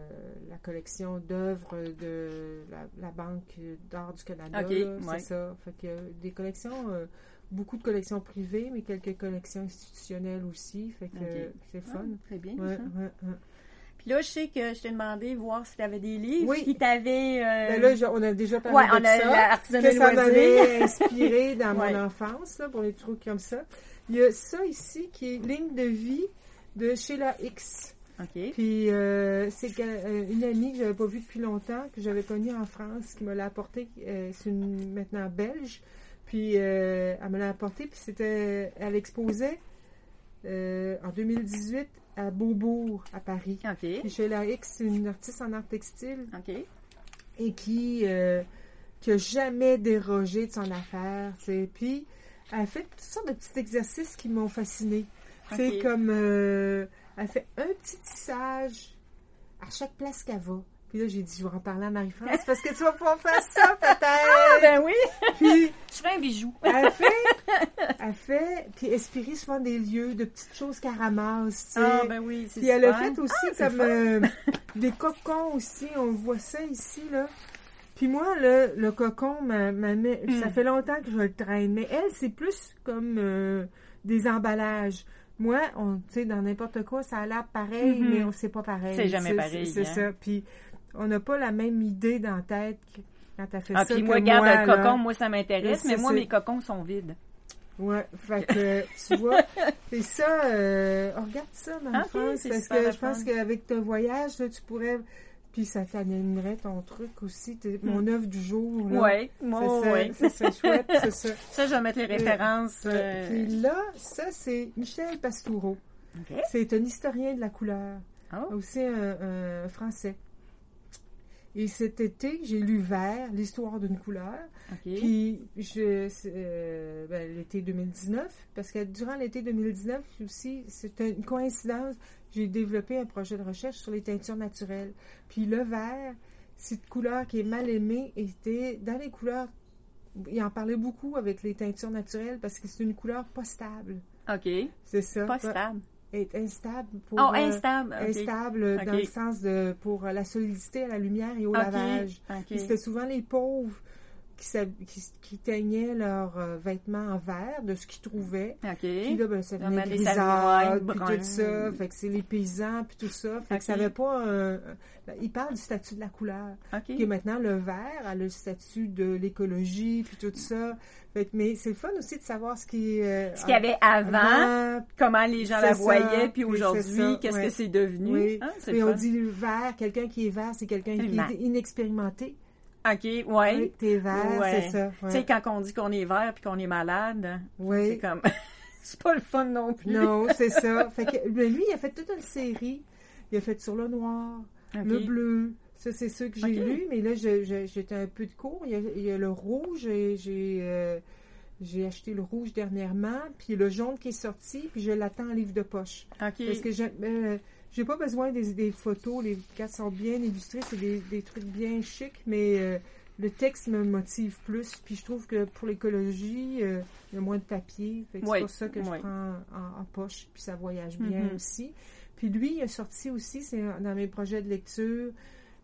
la collection d'œuvres de la, la Banque d'art du Canada. Ouais. C'est ça. Fait que des collections, euh, beaucoup de collections privées, mais quelques collections institutionnelles aussi. Fait que euh, c'est ah, fun. c'est bien, Ouais, ça. ouais, ouais. Puis là, je sais que je t'ai demandé voir si tu avais des livres Oui. qui t'avaient. euh, là, je- on a déjà parlé ouais, de on a ça. que ça m'avait inspiré dans Ouais. mon enfance, là, pour les trucs comme ça. Il y a ça ici qui est Ligne de vie de Sheila X. OK. Puis euh, c'est euh, une amie que j'avais pas vue depuis longtemps, que j'avais connue en France, qui me l'a apporté. euh, c'est une maintenant belge. Puis elle me l'a apporté, puis c'était, elle exposait en 2018 à Beaubourg, à Paris. OK. Puis Sheila X, c'est une artiste en art textile OK. et qui euh, qui a jamais dérogé de son affaire. tu sais. Puis elle a fait toutes sortes de petits exercices qui m'ont fascinée. C'est comme euh, elle fait un petit tissage à chaque place qu'elle va. Puis là, j'ai dit, je vais en parler à Marie-France parce que tu vas pouvoir faire ça Ah, peut-être. ben oui! Puis Je ferais un bijou. elle fait, elle fait, puis inspirer souvent des lieux, de petites choses qu'elle ramasse. tu sais. Ah, ben oui, c'est Puis elle a fait aussi Ah, comme euh, des cocons aussi. On voit ça ici, là. Puis moi, là, le cocon, m'a, m'a ça Hmm. fait longtemps que je le traîne. Mais elle, c'est plus comme euh, des emballages. Moi, on, tu sais, dans n'importe quoi, ça a l'air pareil, Mhm. mais on sait pas pareil. C'est jamais pareil, C'est, hein. ça. Puis on n'a pas la même idée dans la tête quand t'as fait Ah, ça puis moi, garde moi, un là. cocon, moi, ça m'intéresse, mais moi, mes cocons sont vides. Ouais, fait que tu vois, et ça, euh, on regarde ça, Ah, Marie-France, ok, c'est parce que le je pense qu'avec ton voyage, là, tu pourrais, puis ça t'animerait ton truc aussi, t'es- mon œuvre du jour. C'est moi, ça, ouais. ça, c'est chouette, c'est ça. Ça, je vais mettre les références. Ouais. euh, Puis là, ça, c'est Michel Pastoureau. C'est un historien de la couleur, Oh, aussi un, un français. Et cet été, j'ai lu Vert, l'histoire d'une couleur. OK. Puis, je, euh, ben, l'été 2019, parce que durant l'été 2019 aussi, c'est une coïncidence, j'ai développé un projet de recherche sur les teintures naturelles. Puis le vert, cette couleur qui est mal aimée, était dans les couleurs, il en parlait beaucoup avec les teintures naturelles parce que c'est une couleur pas stable. OK. C'est ça. Pas stable. Est instable pour. Oh, euh, instable. Instable dans le sens de pour la solidité à la lumière et au OK. lavage. C'était souvent les pauvres qui, qui, teignaient leurs euh, vêtements en vert de ce qu'ils trouvaient. OK. Puis là, ben, ça venait savouilles, puis tout ça. Fait que c'est les paysans, puis tout ça. Fait Ok. que ça n'avait pas un... ben, il parle du statut de la couleur. OK. Qui est maintenant le vert a le statut de l'écologie, puis tout ça. Fait que, mais c'est le fun aussi de savoir ce qui euh, Ce qu'il y avait avant, avant, comment les gens la ça, voyaient, puis puis aujourd'hui, ça, qu'est-ce ouais. que c'est devenu? Oui. Hein, c'est on dit le vert, quelqu'un qui est vert, c'est quelqu'un qui est inexpérimenté. OK, ouais. Oui, t'es vert, Ouais. c'est ça. Tu sais, quand on dit qu'on est vert puis qu'on est malade, Oui. c'est comme... c'est pas le fun non plus. Non, c'est ça. Fait que, ben, lui, il a fait toute une série. Il a fait sur le noir, le bleu. Ça, c'est ceux que j'ai Ok. lus, mais là, je- je- j'étais un peu de cours. Il y a, il y a le rouge, et j'ai euh, j'ai acheté le rouge dernièrement, puis le jaune qui est sorti, puis je l'attends en livre de poche. OK. Parce que euh, j'ai pas besoin des, des photos, les cartes sont bien illustrées, c'est des, des trucs bien chics, mais euh, le texte me motive plus. Puis je trouve que pour l'écologie, euh, il y a moins de papier. Oui, C'est pour ça que oui. je prends en, en poche, puis ça voyage bien Mhm. aussi. Puis lui, il a sorti aussi, c'est dans mes projets de lecture,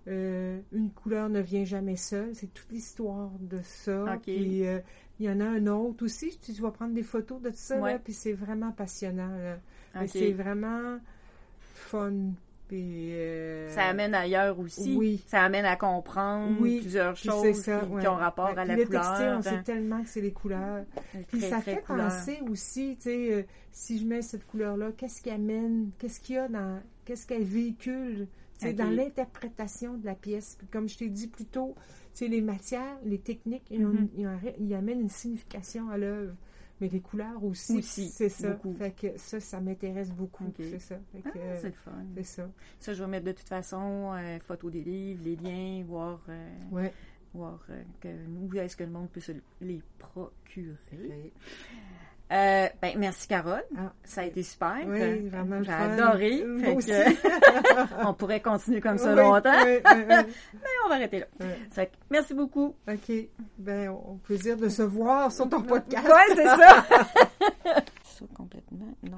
euh, Une couleur ne vient jamais seule. C'est toute l'histoire de ça. Ok. Puis euh, il y en a un autre aussi. Tu, vas prendre des photos de ça, Ouais. là, puis c'est vraiment passionnant. là. Mais OK. C'est vraiment fun. Puis, euh, ça amène ailleurs aussi. Oui. Ça amène à comprendre plusieurs choses ça, qui, ont rapport à la le couleur. textile, on sait tellement que c'est les couleurs. Puis ça fait penser aussi, tu sais, euh, si je mets cette couleur-là, qu'est-ce qui amène, qu'est-ce qu'il y a dans, qu'est-ce qu'elle véhicule, c'est dans l'interprétation de la pièce. Puis comme je t'ai dit plus tôt, tu sais, les matières, les techniques, ils, mm-hmm. amènent une signification à l'œuvre mais les couleurs aussi. c'est ça. Fait que ça, ça m'intéresse beaucoup. C'est ça. Ah, c'est le fun. C'est ça. Ça, je vais mettre de toute façon euh, photos des livres, les liens, voir, euh, ouais. voir euh, que, où est-ce que le monde peut se les procurer. Euh, ben, merci Carole. Ah, ça a été super. Oui, vraiment. J'ai adoré. aussi. on pourrait continuer comme ça longtemps. mais on va arrêter là. merci beaucoup. OK. Ben, au plaisir de se voir sur ton podcast. Oui, c'est ça. ça complètement. Non.